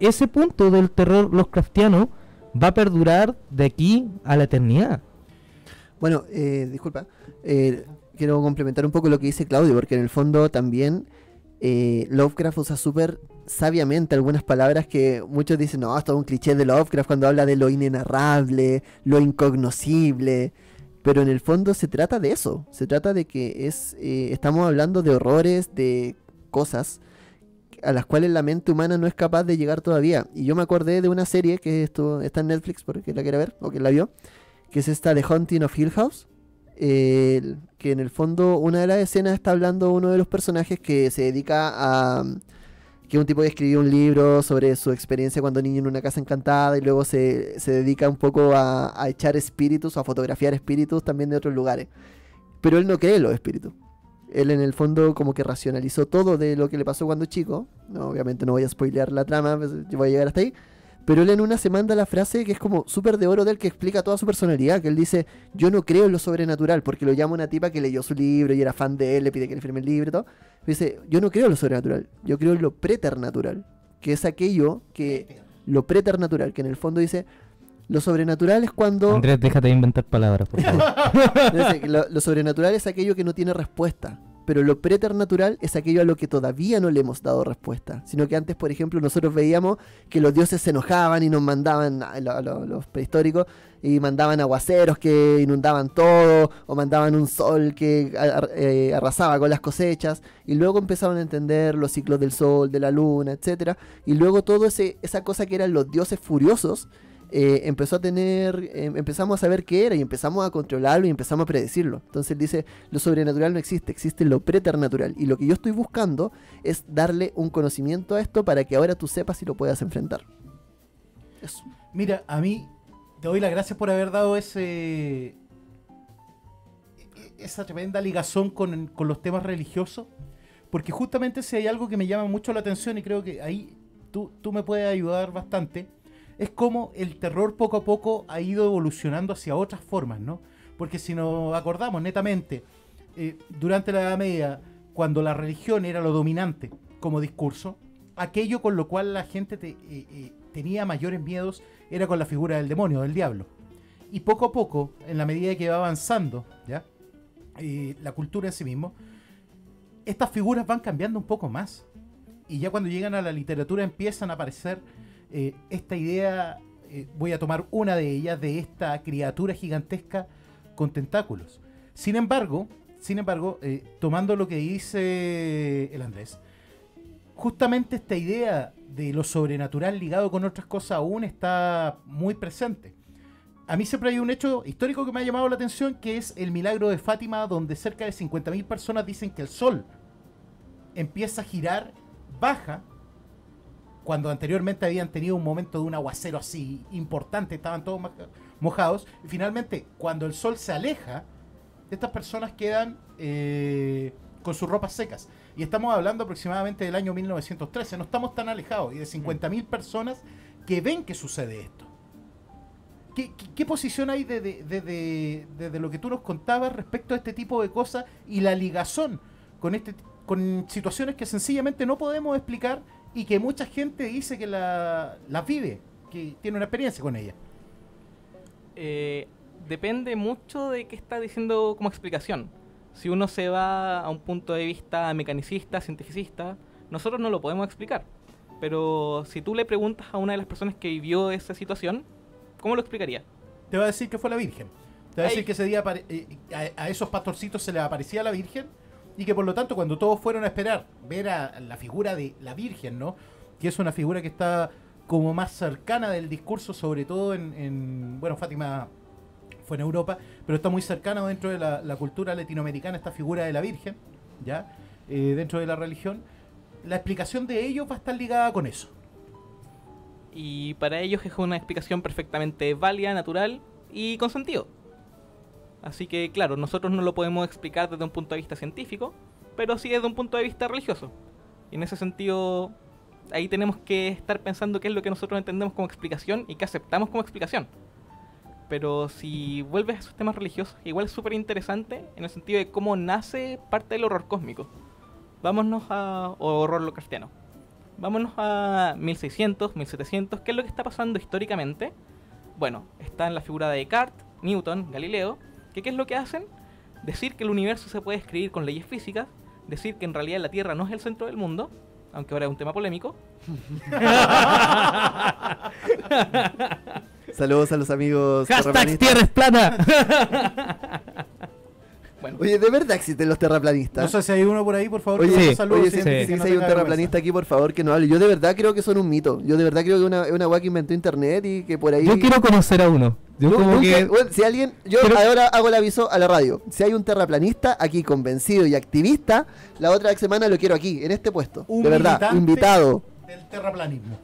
ese punto del terror Lovecraftiano va a perdurar de aquí a la eternidad. Bueno, eh, disculpa. eh, quiero complementar un poco lo que dice Claudio, porque en el fondo también eh, Lovecraft usa súper sabiamente algunas palabras que muchos dicen, no, es un cliché de Lovecraft cuando habla de lo inenarrable, lo incognoscible. Pero en el fondo se trata de eso. Se trata de que es eh, estamos hablando de horrores, de cosas a las cuales la mente humana no es capaz de llegar todavía. Y yo me acordé de una serie que esto, está en Netflix, porque la quiere ver, o que la vio, que es esta de Haunting of Hill House. Eh, que en el fondo una de las escenas está hablando uno de los personajes que se dedica a... que un tipo que escribió un libro sobre su experiencia cuando niño en una casa encantada y luego se, se dedica un poco a, a echar espíritus o a fotografiar espíritus también de otros lugares. Pero él no cree en los espíritus. Él en el fondo como que racionalizó todo de lo que le pasó cuando chico. No, obviamente no voy a spoilear la trama, pues, yo voy a llegar hasta ahí. Pero él en una se manda la frase que es como súper de oro de él que explica toda su personalidad, que él dice, yo no creo en lo sobrenatural, porque lo llama una tipa que leyó su libro y era fan de él, le pide que le firme el libro y todo. Dice, yo no creo en lo sobrenatural, yo creo en lo preternatural, que es aquello que, lo preternatural, que en el fondo dice, lo sobrenatural es cuando... Andrés, déjate de inventar palabras, por favor. Lo, lo sobrenatural es aquello que no tiene respuesta. Pero lo preternatural es aquello a lo que todavía no le hemos dado respuesta. Sino que antes, por ejemplo, nosotros veíamos que los dioses se enojaban y nos mandaban lo- lo- los prehistóricos y mandaban aguaceros que inundaban todo, o mandaban un sol que eh, arrasaba con las cosechas, y luego empezaron a entender los ciclos del sol, de la luna, etcétera, y luego todo ese esa cosa que eran los dioses furiosos eh, empezó a tener, eh, empezamos a saber qué era y empezamos a controlarlo y empezamos a predecirlo. Entonces él dice, lo sobrenatural no existe, existe lo preternatural. Y lo que yo estoy buscando es darle un conocimiento a esto para que ahora tú sepas si lo puedas enfrentar. Eso. Mira, a mí te doy las gracias por haber dado ese esa tremenda ligazón con, con los temas religiosos, porque justamente si hay algo que me llama mucho la atención y creo que ahí tú, tú me puedes ayudar bastante, es cómo el terror poco a poco ha ido evolucionando hacia otras formas, ¿no? Porque si nos acordamos netamente, eh, durante la Edad Media, cuando la religión era lo dominante como discurso, aquello con lo cual la gente te- eh, eh, tenía mayores miedos era con la figura del demonio, del diablo. Y poco a poco, en la medida que va avanzando, ¿ya? La cultura en sí mismo, estas figuras van cambiando un poco más. Y ya cuando llegan a la literatura empiezan a aparecer eh, esta idea, eh, voy a tomar una de ellas, de esta criatura gigantesca con tentáculos. Sin embargo, sin embargo, eh, tomando lo que dice el Andrés, justamente esta idea de lo sobrenatural ligado con otras cosas aún está muy presente. A mí siempre hay un hecho histórico que me ha llamado la atención, que es el milagro de Fátima, donde cerca de 50.000 personas dicen que el sol empieza a girar, baja, cuando anteriormente habían tenido un momento de un aguacero así importante, estaban todos mojados, y finalmente cuando el sol se aleja, estas personas quedan eh, con sus ropas secas. Y estamos hablando aproximadamente del año 1913, no estamos tan alejados, y de 50.000 personas que ven que sucede esto. ¿Qué, posición hay desde de, de- de- de lo que tú nos contabas respecto a este tipo de cosas y la ligazón con, este, con situaciones que sencillamente no podemos explicar y que mucha gente dice que la- las vive, que tiene una experiencia con ellas? Eh, depende mucho de qué está diciendo como explicación. Si uno se va a un punto de vista mecanicista, cientificista, nosotros no lo podemos explicar. Pero si tú le preguntas a una de las personas que vivió esa situación, ¿cómo lo explicaría? Te va a decir que fue la Virgen. Te va a Ay. decir que ese día eh, a, a esos pastorcitos se les aparecía la Virgen y que por lo tanto cuando todos fueron a esperar ver a la figura de la Virgen, ¿no? Que es una figura que está como más cercana del discurso, sobre todo en, en- bueno, Fátima fue en Europa, pero está muy cercana dentro de la, la cultura latinoamericana esta figura de la Virgen, ¿ya? Eh, dentro de la religión. La explicación de ellos va a estar ligada con eso. Y para ellos es una explicación perfectamente válida, natural y con sentido. Así que, claro, nosotros no lo podemos explicar desde un punto de vista científico, pero sí desde un punto de vista religioso. Y en ese sentido, ahí tenemos que estar pensando qué es lo que nosotros entendemos como explicación y qué aceptamos como explicación. Pero si vuelves a esos temas religiosos, igual es súper interesante en el sentido de cómo nace parte del horror cósmico. Vámonos a o horror lo cristiano. Vámonos a 1600, 1700. ¿Qué es lo que está pasando históricamente? Bueno, está en la figura de Descartes, Newton, Galileo. Que ¿Qué es lo que hacen? Decir que el universo se puede escribir con leyes físicas. Decir que en realidad la Tierra no es el centro del mundo. Aunque ahora es un tema polémico. Saludos a los amigos Hashtag tierra es plana. Bueno, Oye, ¿de verdad existen los terraplanistas? No sé si hay uno por ahí, por favor. Oye, que sí, nos salude, Oye, si sí, no hay un terraplanista aquí, por favor, que no hable. Yo de verdad creo que son un mito. Yo de verdad creo que una- es una weá que inventó internet y que por ahí. Yo quiero conocer a uno. Yo como nunca- que... bueno, si alguien, yo Pero- ahora hago el aviso a la radio. Si hay un terraplanista aquí convencido y activista, la otra semana lo quiero aquí, en este puesto. Un de verdad, invitado. Del terraplanismo.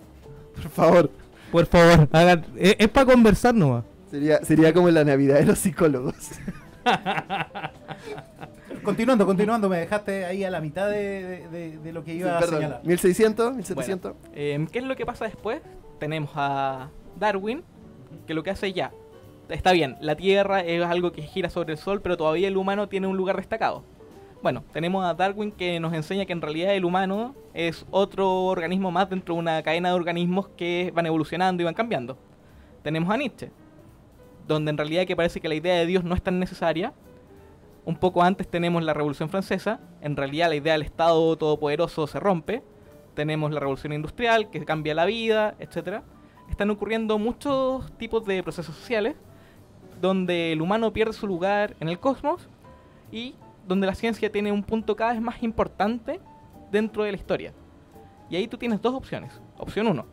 Por favor. Por favor, hagan... Es, es para conversar nomás. Sería, sería como en la Navidad de los psicólogos. Continuando, continuando, me dejaste ahí a la mitad de, de- de- de lo que Sí, iba a perdón, señalar. 1600, 1700. eh, ¿qué es lo que pasa después? Tenemos a Darwin, que lo que hace ya. Está bien, la Tierra es algo que gira sobre el Sol, pero todavía el humano tiene un lugar destacado. Bueno, tenemos a Darwin que nos enseña que en realidad el humano es otro organismo más dentro de una cadena de organismos que van evolucionando y van cambiando. Tenemos a Nietzsche, donde en realidad que parece que la idea de Dios no es tan necesaria. Un poco antes tenemos la Revolución Francesa, en realidad la idea del Estado todopoderoso se rompe. Tenemos la Revolución Industrial que cambia la vida, etc. Están ocurriendo muchos tipos de procesos sociales donde el humano pierde su lugar en el cosmos y donde la ciencia tiene un punto cada vez más importante dentro de la historia. Y ahí tú tienes dos opciones. Opción 1,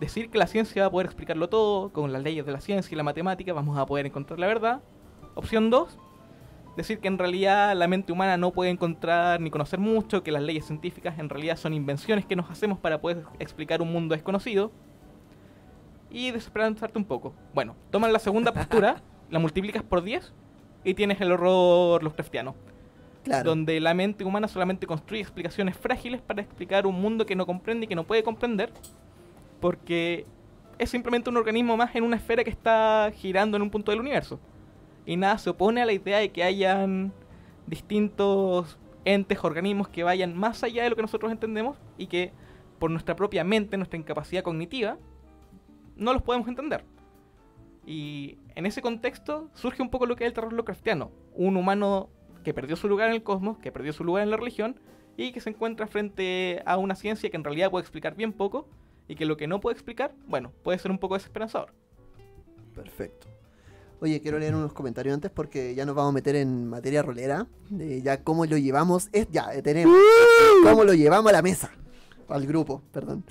decir que la ciencia va a poder explicarlo todo, con las leyes de la ciencia y la matemática vamos a poder encontrar la verdad. Opción 2, decir que en realidad la mente humana no puede encontrar ni conocer mucho, que las leyes científicas en realidad son invenciones que nos hacemos para poder explicar un mundo desconocido. Y desesperanzarte un poco. Bueno, toman la segunda postura, la multiplicas por 10 y tienes el horror Lovecraftiano. Claro. Donde la mente humana solamente construye explicaciones frágiles para explicar un mundo que no comprende y que no puede comprender. Porque es simplemente un organismo más en una esfera que está girando en un punto del universo. Y nada se opone a la idea de que hayan distintos entes, organismos que vayan más allá de lo que nosotros entendemos y que por nuestra propia mente, nuestra incapacidad cognitiva, no los podemos entender. Y en ese contexto surge un poco lo que es el terror Lovecraftiano. Un humano que perdió su lugar en el cosmos, que perdió su lugar en la religión y que se encuentra frente a una ciencia que en realidad puede explicar bien poco y que lo que no puede explicar, bueno, puede ser un poco desesperanzador. Perfecto. Oye, quiero leer unos comentarios antes porque ya nos vamos a meter en materia rolera. De ya cómo lo llevamos. Es, ya, eh, tenemos. Cómo lo llevamos a la mesa. Al grupo, perdón.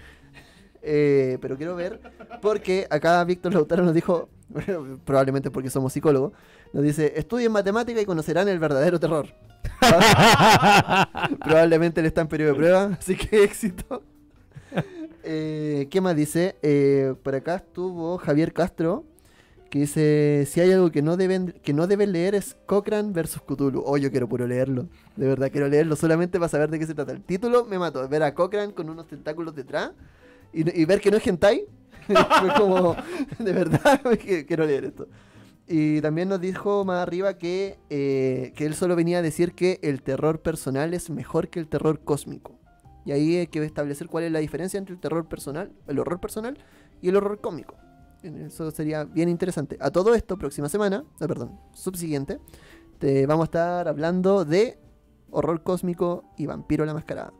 Eh, pero quiero ver, porque acá Víctor Lautaro nos dijo, probablemente porque somos psicólogos, nos dice, estudien matemática y conocerán el verdadero terror. probablemente él está en periodo de prueba, así que éxito. Eh, ¿Qué más dice? Eh, por acá estuvo Javier Castro, que dice, si hay algo que no deben que no deben leer es Cochrane versus Cthulhu. Oh, yo quiero puro leerlo. De verdad quiero leerlo solamente para saber de qué se trata. El título me mató. Ver a Cochrane con unos tentáculos detrás y, y ver que no es hentai. Fue como, de verdad, quiero leer esto. Y también nos dijo más arriba que, eh, que él solo venía a decir que el terror personal es mejor que el terror cósmico. Y ahí hay que establecer cuál es la diferencia entre el terror personal, el horror personal y el horror cómico. Eso sería bien interesante. A todo esto, próxima semana, ah, perdón, subsiguiente, te vamos a estar hablando de horror cósmico y vampiro la mascarada.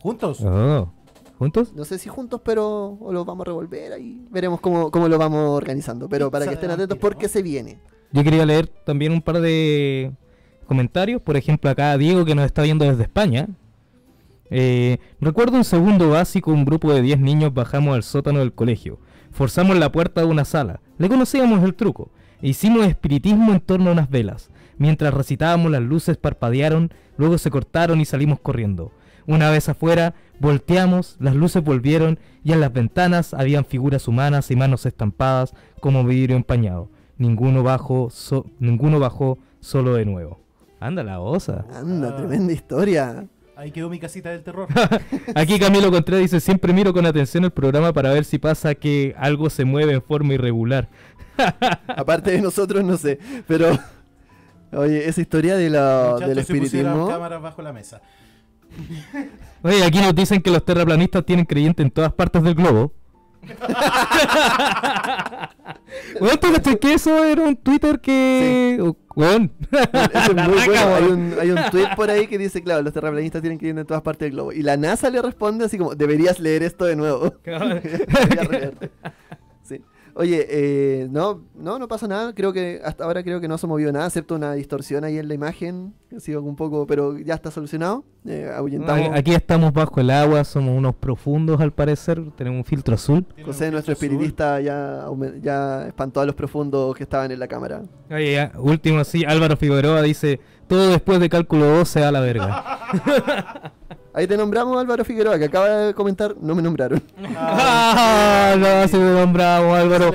¿Juntos? Oh, ¿Juntos? No sé si juntos, pero o lo vamos a revolver ahí. Veremos cómo, cómo lo vamos organizando. Pero para que estén atentos porque se viene. Yo quería leer también un par de comentarios. Por ejemplo, acá Diego que nos está viendo desde España. Eh, recuerdo un segundo básico, un grupo de 10 niños bajamos al sótano del colegio. Forzamos la puerta de una sala. Le conocíamos el truco. E hicimos espiritismo en torno a unas velas. Mientras recitábamos las luces parpadearon, luego se cortaron y salimos corriendo. Una vez afuera, volteamos, las luces volvieron y en las ventanas habían figuras humanas y manos estampadas como vidrio empañado. Ninguno bajó, so- ninguno bajó solo de nuevo. Anda la osa. Anda, Ah. tremenda historia. Ahí quedó mi casita del terror. Aquí Camilo Contreras dice, siempre miro con atención el programa para ver si pasa que algo se mueve en forma irregular. Aparte de nosotros, no sé. Pero, oye, esa historia de la, Muchachos, del se pusieron espiritismo. cámaras bajo la mesa. Oye, aquí nos dicen que los terraplanistas tienen creyente en todas partes del globo. Weón, ¿tú que eso era un Twitter que... Oh, weón. Eso es La muy raca, bueno. Hay un, hay un tweet por ahí que dice, claro, los terraplanistas tienen que ir en todas partes del globo. Y la NASA le responde así como, deberías leer esto de nuevo. Deberías. Sí. Oye, eh, no, no, no pasa nada. Creo que hasta ahora creo que no se movió nada, excepto una distorsión ahí en la imagen. Ha sido un poco, pero ya está solucionado. Eh, ahuyentamos. Aquí estamos bajo el agua, somos unos profundos al parecer, tenemos un filtro azul. José, nuestro azul. espiritista, ya, ya espantó a los profundos que estaban en la cámara. Oye, ya, último así, Álvaro Figueroa dice, todo después de cálculo 2 se da la verga. Ahí te nombramos Álvaro Figueroa, que acaba de comentar, no me nombraron. ah, no, se me nombramos Álvaro.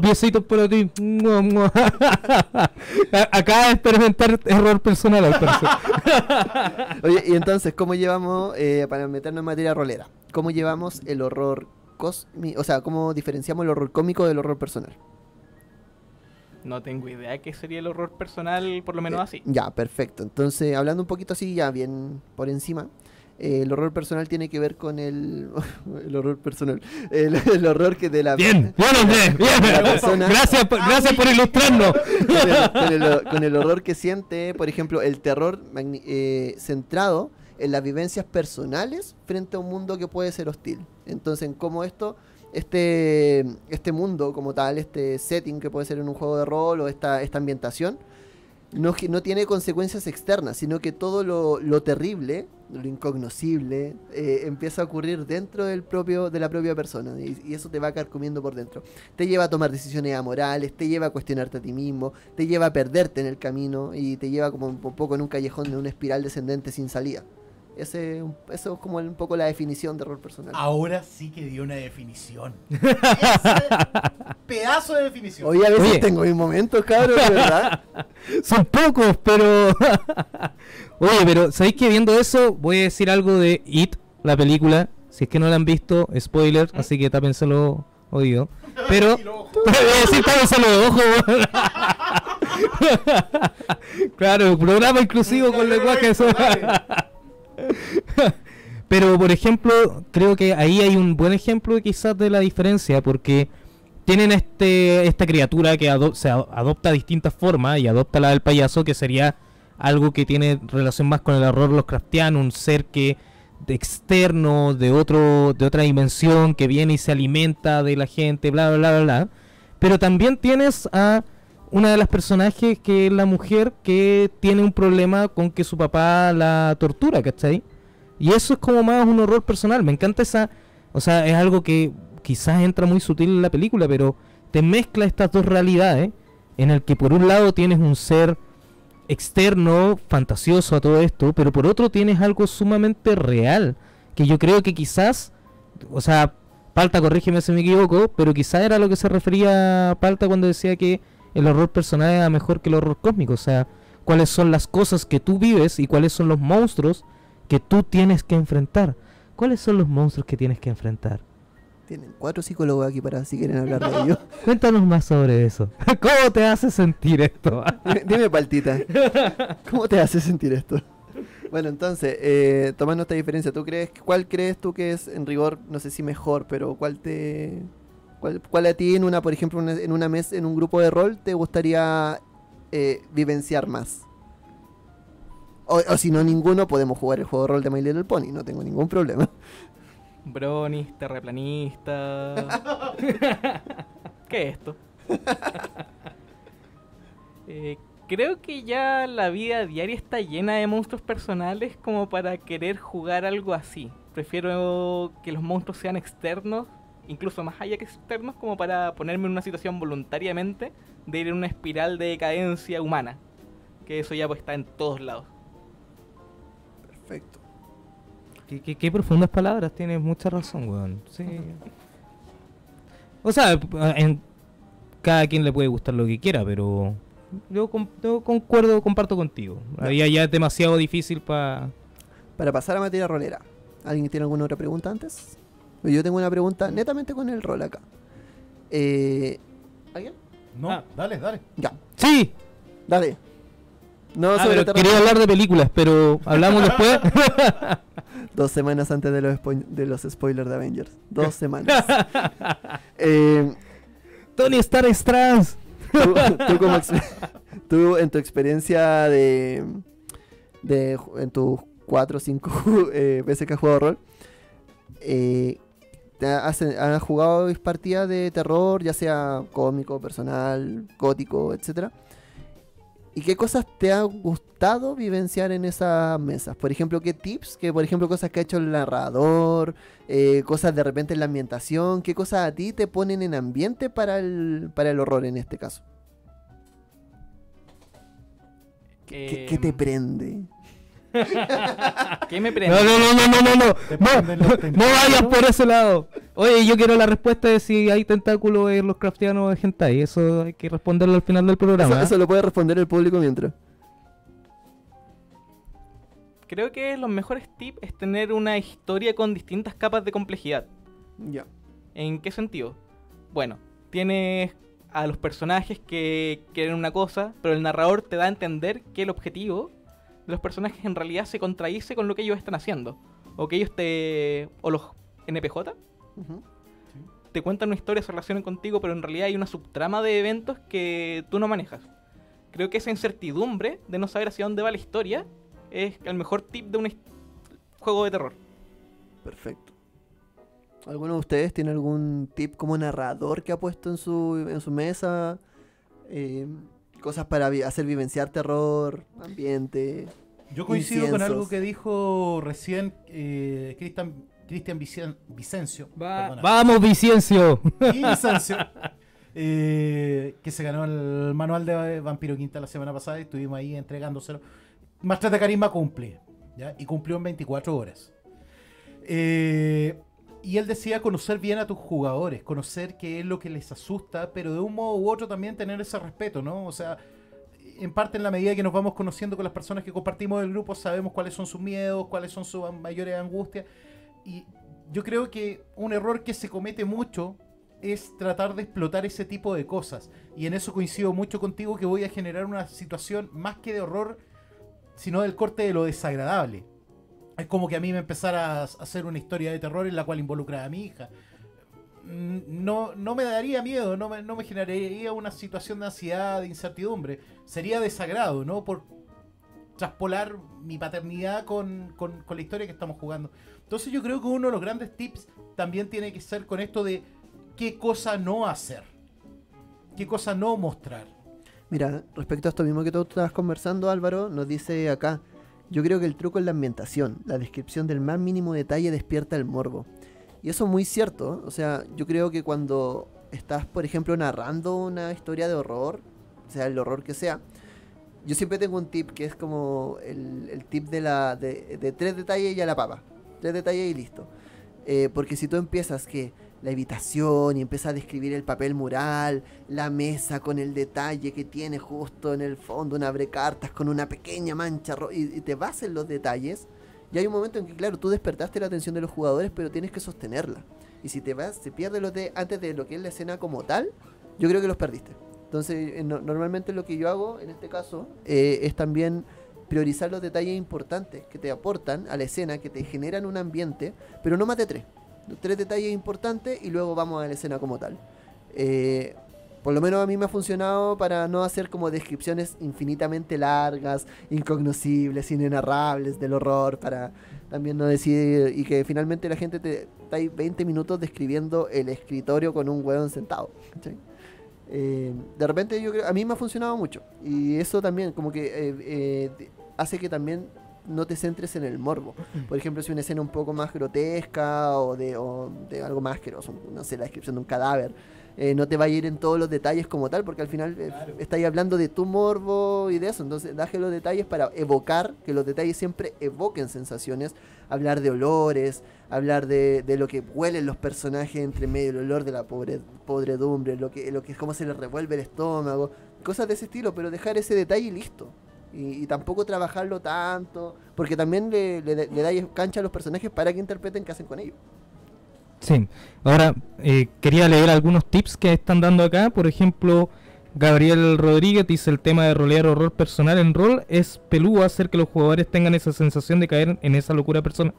Besitos para ti. Acaba de experimentar error personal al parecer. Oye, y entonces, ¿cómo llevamos, eh, para meternos en materia rolera, cómo llevamos el horror cósmico, o sea, cómo diferenciamos el horror cómico del horror personal? No tengo idea qué sería el horror personal, por lo menos Eh, así. Ya, perfecto. Entonces, hablando un poquito así, ya bien por encima, eh, el horror personal tiene que ver con el, el horror personal, el, el horror que de la... Bien, bien, Andrés, bien. Persona- Gracias, por- gracias por ilustrarnos. con, el, con el- con el horror que siente, por ejemplo, el terror magni- eh, centrado en las vivencias personales frente a un mundo que puede ser hostil. Entonces, en cómo esto este, este mundo como tal, este setting que puede ser en un juego de rol o esta, esta ambientación, no, no tiene consecuencias externas, sino que todo lo, lo terrible, lo incognoscible, eh, empieza a ocurrir dentro del propio, de la propia persona y, eso te va carcomiendo por dentro. Te lleva a tomar decisiones amorales, te lleva a cuestionarte a ti mismo, te lleva a perderte en el camino y te lleva como un po- poco en un callejón de una espiral descendente sin salida. Ese, eso es como un poco la definición de rol personal. Ahora sí que dio una definición. Ese pedazo de definición. Hoy a veces Oye. tengo mis momentos, cabrón, de verdad. Son pocos, pero. Oye, pero ¿sabéis que viendo eso voy a decir algo de It, la película? Si es que no la han visto, spoiler, así que tápenselo oído. Pero. Voy a decir tápenselo de ojo. Claro, programa inclusivo con lenguaje. Pero, por ejemplo, creo que ahí hay un buen ejemplo quizás de la diferencia, porque tienen este esta criatura que se adopta distintas formas y adopta la del payaso, que sería algo que tiene relación más con el horror Lovecraftiano, un ser que de externo, de otro de otra dimensión, que viene y se alimenta de la gente, bla, bla, bla. bla. Pero también tienes a una de las personajes que es la mujer que tiene un problema con que su papá la tortura, ¿cachai? Y eso es como más un horror personal. Me encanta esa. O sea, es algo que quizás entra muy sutil en la película, pero te mezcla estas dos realidades. En el que por un lado tienes un ser externo, fantasioso a todo esto, pero por otro tienes algo sumamente real. Que yo creo que quizás. O sea, Palta, corrígeme si me equivoco, pero quizás era lo que se refería Palta cuando decía que el horror personal era mejor que el horror cósmico. O sea, cuáles son las cosas que tú vives y cuáles son los monstruos que tú tienes que enfrentar. ¿Cuáles son los monstruos que tienes que enfrentar? Tienen cuatro psicólogos aquí para si quieren hablar de ello. Cuéntanos más sobre eso. ¿Cómo te hace sentir esto? Dime, dime, Paltita, ¿cómo te hace sentir esto? Bueno, entonces, eh, tomando esta diferencia, ¿tú crees, ¿cuál crees tú que es en rigor, no sé si mejor, pero cuál te... ¿Cuál, cuál a ti en una, por ejemplo, una- en una mesa, en un grupo de rol, te gustaría eh, vivenciar más? O, o si no ninguno, podemos jugar el juego de rol de My Little Pony, no tengo ningún problema. Bronis, terraplanista. ¿Qué es esto? Eh, creo que ya la vida diaria está llena de monstruos personales como para querer jugar algo así. Prefiero que los monstruos sean externos, incluso más allá que externos, como para ponerme en una situación voluntariamente de ir en una espiral de decadencia humana. Que eso ya pues está en todos lados. Perfecto. ¿Qué, qué, qué profundas palabras, tienes mucha razón, weón. Sí. O sea, en cada quien le puede gustar lo que quiera, pero yo, yo concuerdo, comparto contigo. Había ya es demasiado difícil para... Para pasar a materia rolera, ¿alguien tiene alguna otra pregunta antes? Yo tengo una pregunta netamente con el rol acá. Eh, ¿Alguien? No, Ah. dale, dale. Ya, Sí, dale. No Ah, sobre quería hablar de películas, pero hablamos después. Dos semanas antes de los, spo- de los spoilers de Avengers. Dos semanas. Eh, Tony Stark es trans. tú, tú como ex- tú en tu experiencia de, de en tus cuatro o cinco eh, veces que has jugado rol, eh, ¿te has, has jugado partidas de terror, ya sea cómico, personal, gótico, etcétera? ¿Y qué cosas te ha gustado vivenciar en esas mesas? Por ejemplo, ¿qué tips? Que por ejemplo, cosas que ha hecho el narrador, eh, cosas de repente en la ambientación, ¿qué cosas a ti te ponen en ambiente para el, para el horror en este caso? ¿Qué, qué te Em, prende? ¿Qué me No, prende? no, no, no, no, no, no. No, no vayas por ese lado. Oye, yo quiero la respuesta de si hay tentáculos en los craftianos de hentai. Eso hay que responderlo al final del programa. Eso, ¿eh? eso lo puede responder el público mientras. Creo que los mejores tips es tener una historia con distintas capas de complejidad. Ya. ¿En qué sentido? Bueno, tienes a los personajes que quieren una cosa, pero el narrador te da a entender que el objetivo de los personajes en realidad se contradice con lo que ellos están haciendo. O que ellos te... o los NPJ Ujú. te cuentan una historia, se relacionan contigo, pero en realidad hay una subtrama de eventos que tú no manejas. Creo que esa incertidumbre de no saber hacia dónde va la historia es el mejor tip de un juego de terror. Perfecto. ¿Alguno de ustedes tiene algún tip como narrador que ha puesto en su, en su mesa? Eh, cosas para vi- hacer vivenciar terror, ambiente. Yo coincido con algo que dijo recién eh, Cristian Cristian Vicen- Vicencio. Vamos, Vicencio. Y Vicencio. eh, que se ganó el manual de Vampiro Quinta la semana pasada y estuvimos ahí entregándoselo. Maestras de Carisma cumple, ¿ya? Y cumplió en 24 horas. Eh, y él decía conocer bien a tus jugadores, conocer qué es lo que les asusta, pero de un modo u otro también tener ese respeto, ¿no? O sea, en parte en la medida que nos vamos conociendo con las personas que compartimos el grupo, sabemos cuáles son sus miedos, cuáles son sus mayores angustias. Y yo creo que un error que se comete mucho es tratar de explotar ese tipo de cosas. Y en eso coincido mucho contigo que voy a generar una situación más que de horror, sino del corte de lo desagradable. Es como que a mí me empezara a hacer una historia de terror en la cual involucraba a mi hija. Mm, No, no me daría miedo, no me, no me generaría una situación de ansiedad, de incertidumbre. Sería desagrado, ¿no? Por traspolar mi paternidad con, con- con la historia que estamos jugando. Entonces yo creo que uno de los grandes tips también tiene que ser con esto de qué cosa no hacer. Qué cosa no mostrar. Mira, respecto a esto mismo que tú estabas conversando, Álvaro, nos dice acá, yo creo que el truco es la ambientación, la descripción del más mínimo detalle despierta el morbo. Y eso es muy cierto, o sea, yo creo que cuando estás, por ejemplo, narrando una historia de horror, sea el horror que sea, yo siempre tengo un tip que es como el, tip de, la, de, de tres detalles y a la papa. Tres detalles y listo. Eh, porque si tú empiezas que la habitación y empiezas a describir el papel mural, la mesa con el detalle que tiene justo en el fondo, un abrecartas con una pequeña mancha y, y te vas en los detalles, y hay un momento en que, claro, tú despertaste la atención de los jugadores, pero tienes que sostenerla. Y si te vas, se pierde los de antes de lo que es la escena como tal, yo creo que los perdiste. Entonces, eh, no- normalmente lo que yo hago en este caso eh, es también priorizar los detalles importantes que te aportan a la escena, que te generan un ambiente, pero no más de tres. Tres detalles importantes y luego vamos a la escena como tal. Eh, por lo menos a mí me ha funcionado para no hacer como descripciones infinitamente largas, incognoscibles, inenarrables del horror, para también no decir y que finalmente la gente te está ahí 20 minutos describiendo el escritorio con un hueón sentado. Eh, de repente yo creo, a mí me ha funcionado mucho y eso también como que eh, hace que también no te centres en el morbo. Por ejemplo, si una escena un poco más grotesca o de, o de algo más asqueroso, no sé, la descripción de un cadáver, eh, no te va a ir en todos los detalles como tal, porque al final eh, Claro. estáis hablando de tu morbo y de eso. Entonces, daje los detalles para evocar, que los detalles siempre evoquen sensaciones, hablar de olores, hablar de, de lo que huelen los personajes entre medio, el olor de la pobre, podredumbre, lo que, lo que es cómo se les revuelve el estómago, cosas de ese estilo, pero dejar ese detalle y listo. Y, tampoco trabajarlo tanto, porque también le, le, le cancha a los personajes para que interpreten qué hacen con ellos. Sí. Ahora, eh, quería leer algunos tips que están dando acá. Por ejemplo, Gabriel Rodríguez dice el tema de rolear horror personal en rol es peludo hacer que los jugadores tengan esa sensación de caer en esa locura personal.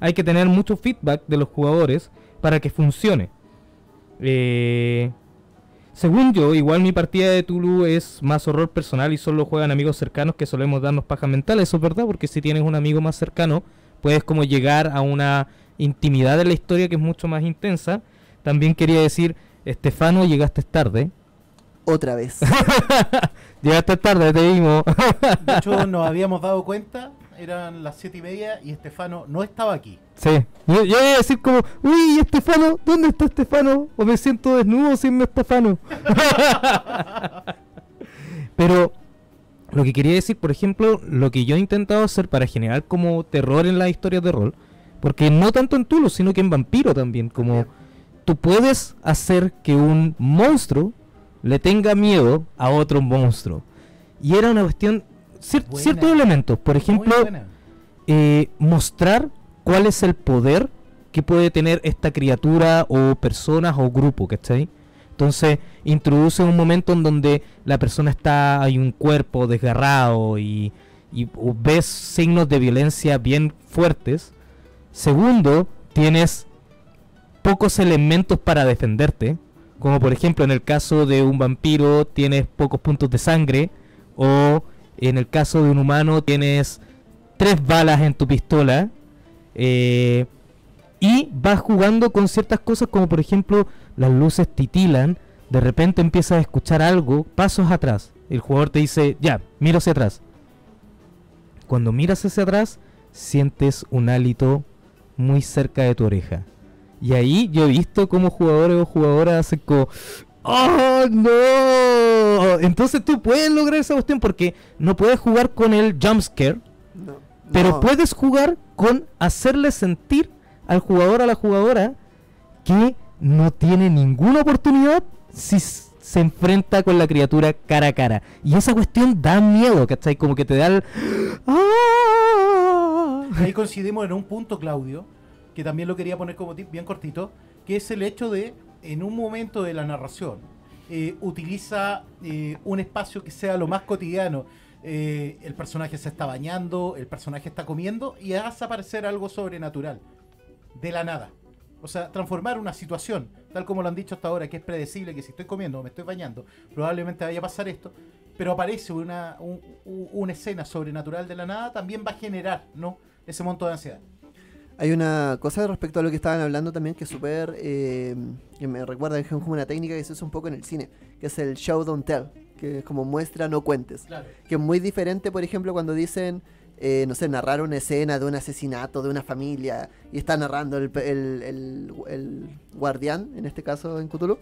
Hay que tener mucho feedback de los jugadores para que funcione. Eh, según yo, igual mi partida de Tulu es más horror personal y solo juegan amigos cercanos que solemos darnos paja mental. Eso es verdad, porque si tienes un amigo más cercano, puedes como llegar a una intimidad de la historia que es mucho más intensa. También quería decir, Estefano, llegaste tarde. Otra vez. llegaste tarde, te vimos. De hecho, nos habíamos dado cuenta, eran las siete y media y Estefano no estaba aquí. sí. Yo, yo iba a decir como, uy, Estefano, ¿dónde está Estefano? O me siento desnudo sin mi Estefano. Pero lo que quería decir, por ejemplo, lo que yo he intentado hacer para generar como terror en las historias de rol, porque no tanto en Tulu, sino que en Vampiro también, como tú puedes hacer que un monstruo le tenga miedo a otro monstruo. Y era una cuestión, cier- Buena. ciertos elementos, por ejemplo, eh, mostrar cuál es el poder que puede tener esta criatura o personas o grupo, ¿cachai? Entonces introduce un momento en donde la persona está, hay un cuerpo desgarrado y, y ves signos de violencia bien fuertes. Segundo, tienes pocos elementos para defenderte, como por ejemplo en el caso de un vampiro tienes pocos puntos de sangre o en el caso de un humano tienes tres balas en tu pistola. eh, Y vas jugando con ciertas cosas como por ejemplo las luces titilan, de repente empiezas a escuchar algo, pasos atrás. El jugador te dice, ya, mira hacia atrás. Cuando miras hacia atrás, sientes un hálito muy cerca de tu oreja. Y ahí yo he visto como jugadores o jugadoras hacen como, ¡Oh, no! Entonces tú puedes lograr esa cuestión porque no puedes jugar con el jumpscare, No, pero no. puedes jugar con hacerle sentir al jugador a la jugadora que no tiene ninguna oportunidad si se enfrenta con la criatura cara a cara. Y esa cuestión da miedo, ¿cachai? Como que te da el... ¡Ah! Ahí coincidimos en un punto, Claudio, que también lo quería poner como tip bien cortito, que es el hecho de, en un momento de la narración, eh, utiliza eh, un espacio que sea lo más cotidiano. Eh, el personaje se está bañando, el personaje está comiendo y hace aparecer algo sobrenatural, de la nada. O sea, transformar una situación, tal como lo han dicho hasta ahora, que es predecible, que si estoy comiendo o me estoy bañando, probablemente vaya a pasar esto, pero aparece una, una escena sobrenatural de la nada, también va a generar, ¿no? Ese monto de ansiedad. Hay una cosa respecto a lo que estaban hablando también que es súper. eh, que me recuerda que es una técnica que se usa un poco en el cine, que es el show don't tell, que es como muestra no cuentes. Claro. Que es muy diferente, por ejemplo, cuando dicen, eh, no sé, narrar una escena de un asesinato de una familia y está narrando el, el- el- el guardián, en este caso en Cthulhu.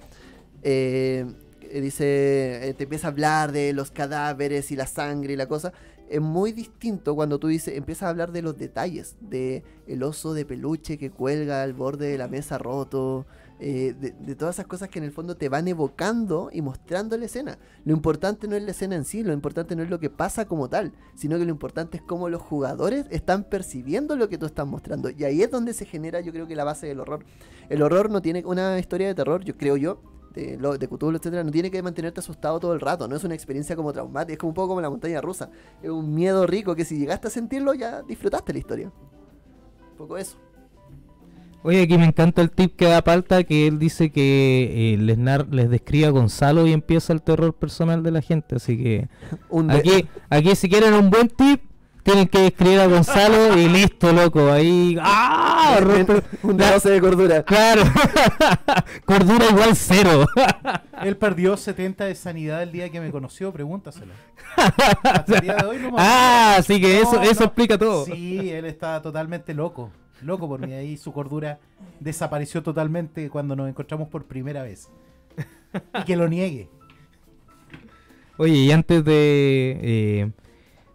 eh, eh, dice, eh, te empieza a hablar de los cadáveres y la sangre y la cosa. Es muy distinto cuando tú dices, empiezas a hablar de los detalles, de el oso de peluche que cuelga al borde de la mesa roto, eh, de, de todas esas cosas que en el fondo te van evocando y mostrando la escena. Lo importante no es la escena en sí, lo importante no es lo que pasa como tal, sino que lo importante es cómo los jugadores están percibiendo lo que tú estás mostrando. Y ahí es donde se genera, yo creo que la base del horror. El horror no tiene una historia de terror, yo creo yo, de, lo, de Cthulhu, etcétera, no tiene que mantenerte asustado todo el rato, no es una experiencia como traumática, es como un poco como la montaña rusa. Es un miedo rico que si llegaste a sentirlo ya disfrutaste la historia. Un poco eso. Oye, aquí me encanta el tip que da Palta, que él dice que eh, les, nar- les describe a Gonzalo y empieza el terror personal de la gente. Así que Un aquí, aquí si quieren un buen tip, tienen que describir a Gonzalo y listo, loco. Ahí... ¡Ah! Rompe- un de 12 de cordura. Claro. Cordura igual cero. Él perdió 70 de sanidad el día que me conoció, pregúntaselo. Hasta el día de hoy no me ah, así que eso, No, eso no. explica todo. Sí, él está totalmente loco. Loco por mí. Ahí su cordura desapareció totalmente cuando nos encontramos por primera vez. Y que lo niegue. Oye, y antes de... eh,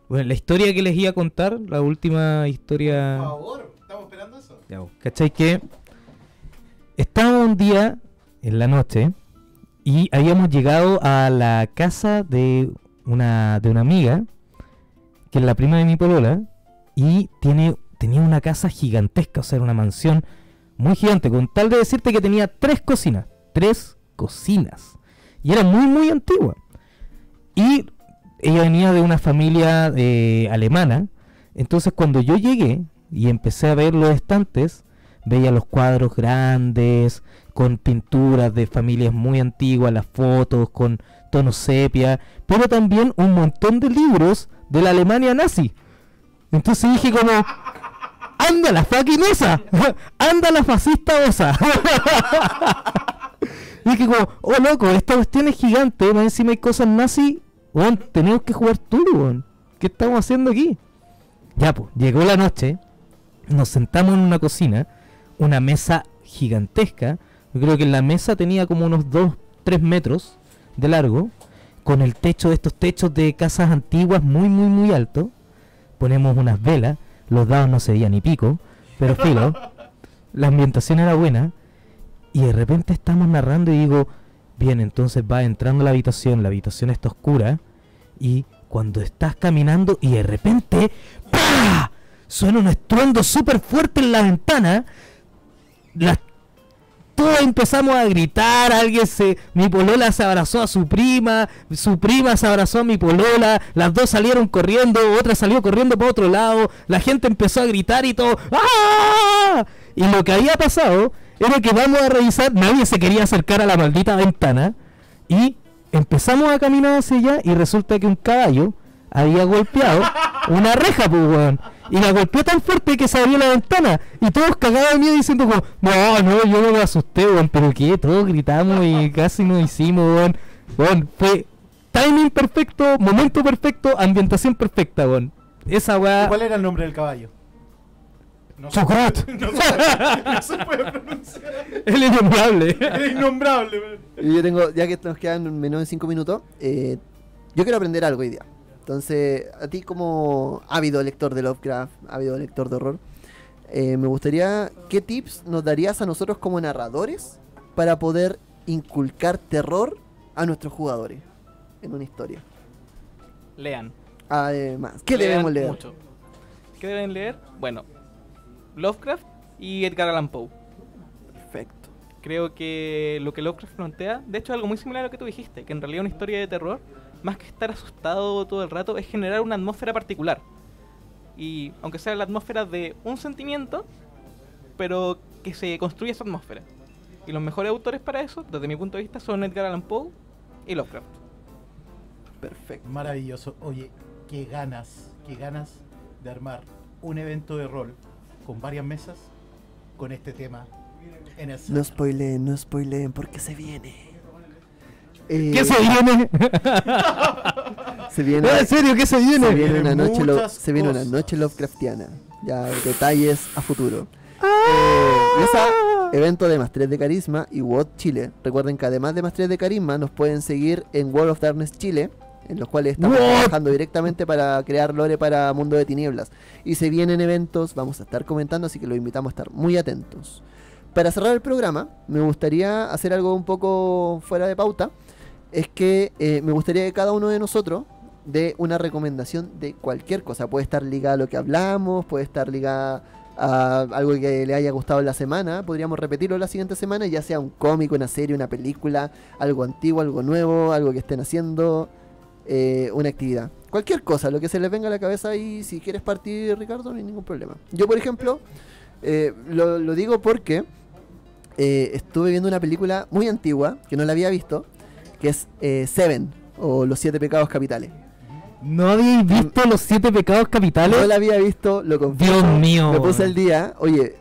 bueno, la historia que les iba a contar, la última historia... favor, estamos esperando eso. Ya, ¿Cachai? Que estábamos un día en la noche y habíamos llegado a la casa de una, de una amiga, que es la prima de mi polola, y tiene, tenía una casa gigantesca, o sea, era una mansión muy gigante, con tal de decirte que tenía tres cocinas, tres cocinas, y era muy, muy antigua. Y ella venía de una familia eh, alemana, entonces cuando yo llegué y empecé a ver los estantes, veía los cuadros grandes, con pinturas de familias muy antiguas, las fotos con tono sepia, pero también un montón de libros de la Alemania nazi. Entonces dije como, anda la fucking osa, anda la fascista osa. dije como, oh loco, esta cuestión es gigante, encima hay cosas nazi, weón, tenemos que jugar tú, weón. ¿Qué estamos haciendo aquí? Ya, pues, llegó la noche, nos sentamos en una cocina, una mesa gigantesca, yo creo que la mesa tenía como unos 2, 3 metros de largo, con el techo de estos techos de casas antiguas muy, muy, muy alto. Ponemos unas velas, los dados no se veían ni pico, pero filo, la ambientación era buena, y de repente estamos narrando y digo, bien, entonces va entrando a la habitación, la habitación está oscura, y cuando estás caminando y de repente ¡pah! suena un estruendo súper fuerte en la ventana, las todos empezamos a gritar, alguien se, mi polola se abrazó a su prima, su prima se abrazó a mi polola, las dos salieron corriendo, otra salió corriendo para otro lado, la gente empezó a gritar y todo, ¡ah! Y lo que había pasado era que vamos a revisar, nadie se quería acercar a la maldita ventana y empezamos a caminar hacia allá y resulta que un caballo había golpeado una reja, pues, weón. y la golpeó tan fuerte que se abrió la ventana. Y todos cagados de miedo diciendo como, no, no, yo no me asusté, weón. Pero qué, todos gritamos y casi nos hicimos, weón. Weón, fue timing perfecto, momento perfecto, ambientación perfecta, weón. Esa weá. ¿Cuál era el nombre del caballo? No se, no se- no se puede pronunciar. El innombrable. Era innombrable. Y yo tengo, ya que nos quedan menos de 5 minutos, eh, yo quiero aprender algo hoy día. Entonces, a ti como ávido lector de Lovecraft, ávido lector de horror, eh, me gustaría, ¿qué tips nos darías a nosotros como narradores para poder inculcar terror a nuestros jugadores en una historia? Lean. Además, ¿qué Lean debemos leer? mucho. ¿Qué deben leer? Bueno, Lovecraft y Edgar Allan Poe. Perfecto. Creo que lo que Lovecraft plantea, de hecho, es algo muy similar a lo que tú dijiste, que en realidad una historia de terror, más que estar asustado todo el rato, es generar una atmósfera particular. Y aunque sea la atmósfera de un sentimiento, pero que se construye esa atmósfera. Y los mejores autores para eso, desde mi punto de vista, son Edgar Allan Poe y Lovecraft. Perfecto. Maravilloso. Oye, qué ganas, qué ganas de armar un evento de rol con varias mesas con este tema en el No spoileen, no spoileen, porque se viene. Eh, ¿Qué se viene? se viene? No, en serio, ¿qué se Se viene? viene una noche, lo- se viene una noche Lovecraftiana. Ya detalles a futuro. Eh, y esa evento de Más 3 de Carisma y WOD Chile. Recuerden que además de Más 3 de Carisma nos pueden seguir en World of Darkness Chile, en los cuales estamos trabajando directamente para crear lore para Mundo de Tinieblas. Y se vienen eventos, vamos a estar comentando, así que los invitamos a estar muy atentos. Para cerrar el programa, me gustaría hacer algo un poco fuera de pauta. Es que eh, me gustaría que cada uno de nosotros dé una recomendación de cualquier cosa. Puede estar ligada a lo que hablamos, puede estar ligada a algo que le haya gustado en la semana. Podríamos repetirlo la siguiente semana, ya sea un cómic, una serie, una película, algo antiguo, algo nuevo, algo que estén haciendo, eh, una actividad. Cualquier cosa, lo que se les venga a la cabeza y si quieres partir, Ricardo, no hay ningún problema. Yo, por ejemplo, eh, lo, lo digo porque eh, estuve viendo una película muy antigua, que no la había visto, que es Seven, o Los Siete Pecados Capitales. ¿No habéis visto los siete pecados capitales? No la había visto, lo confieso. Dios mío. Me puse el día. Oye,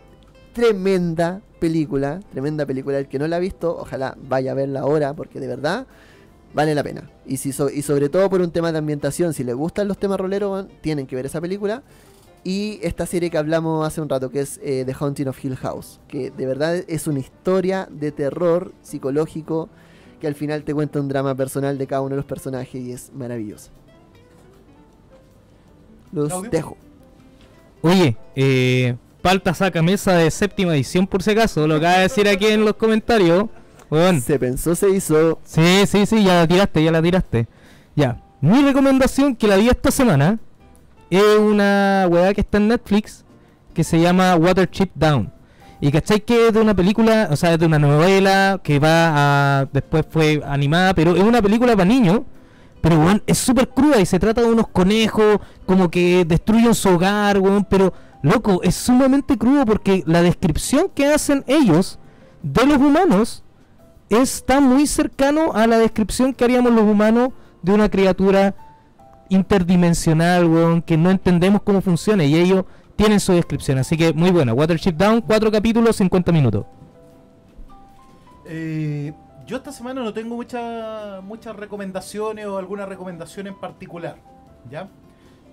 tremenda película, tremenda película. El que no la ha visto, ojalá vaya a verla ahora, porque de verdad vale la pena. Y, si so- y sobre todo por un tema de ambientación, si les gustan los temas roleros, van, tienen que ver esa película. Y esta serie que hablamos hace un rato, que es eh, The Haunting of Hill House, que de verdad es una historia de terror psicológico que al final te cuenta un drama personal de cada uno de los personajes y es maravilloso. Los dejo. Oye, eh, Palta saca mesa de séptima edición por si acaso, lo acaba de decir aquí en los comentarios. Weón. Se pensó, se hizo. Sí, sí, sí, ya la tiraste, ya la tiraste. Ya. Mi recomendación que la vi esta semana es una weá que está en Netflix que se llama Watership Down. Y cachai que es de una película, o sea, es de una novela que va a. Después fue animada, pero es una película para niños. Pero, weón, es súper cruda y se trata de unos conejos como que destruyen su hogar, weón. Pero, loco, es sumamente crudo porque la descripción que hacen ellos de los humanos está muy cercano a la descripción que haríamos los humanos de una criatura interdimensional, weón, que no entendemos cómo funciona y ellos tienen su descripción. Así que muy buena. Watership Down, cuatro capítulos, 50 minutos. Eh, yo esta semana no tengo mucha- muchas recomendaciones o alguna recomendación en particular, ¿ya?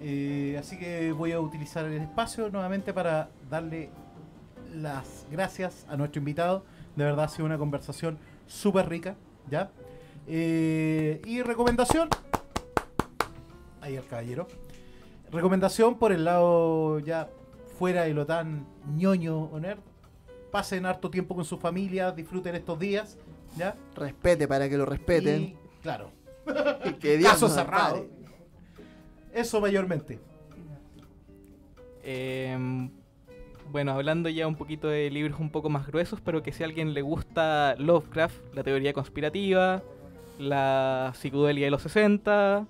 Eh, así que voy a utilizar el espacio nuevamente para darle las gracias a nuestro invitado. De verdad ha sido una conversación súper rica, ¿ya? Eh, y recomendación. Ahí el caballero. Recomendación por el lado ya fuera de lo tan ñoño o nerd. Pasen harto tiempo con su familia, disfruten estos días, ¿ya? Respete para que lo respeten. Y, claro, Y que Dios caso cerrado. Eso mayormente. Em, bueno, hablando ya un poquito de libros un poco más gruesos, pero que si a alguien le gusta Lovecraft, la teoría conspirativa, la psicodelia de los 60,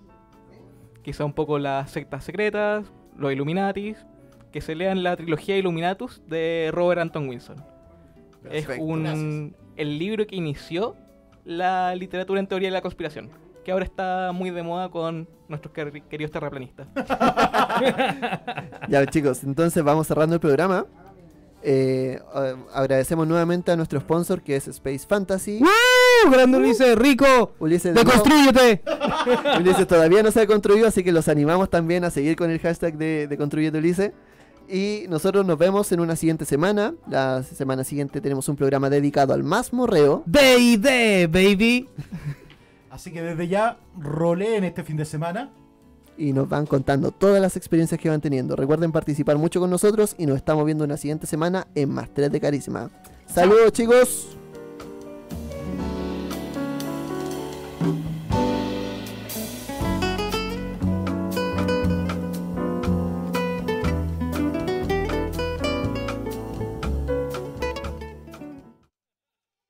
quizá un poco las sectas secretas, los Illuminatis, que se lean la trilogía Illuminatus de Robert Anton Wilson. es un gracias. el libro que inició la literatura en teoría de la conspiración. Que ahora está muy de moda con nuestros quer- queridos terraplanistas. Ya chicos, entonces vamos cerrando el programa. Eh, agradecemos nuevamente a nuestro sponsor que es Space Fantasy. ¡Uh! ¡Grande Ulises! ¡Rico! Ulises, de nuevo- ¡Deconstrúyete! Ulises todavía no se ha construido, así que los animamos también a seguir con el hashtag de, de Construyete Ulises. Y nosotros nos vemos en una siguiente semana. La semana siguiente tenemos un programa dedicado al más morreo. D&D, baby. Así que desde ya, roleen este fin de semana. Y nos van contando todas las experiencias que van teniendo. Recuerden participar mucho con nosotros y nos estamos viendo una siguiente semana en Más 3 de Carisma. Saludos chicos.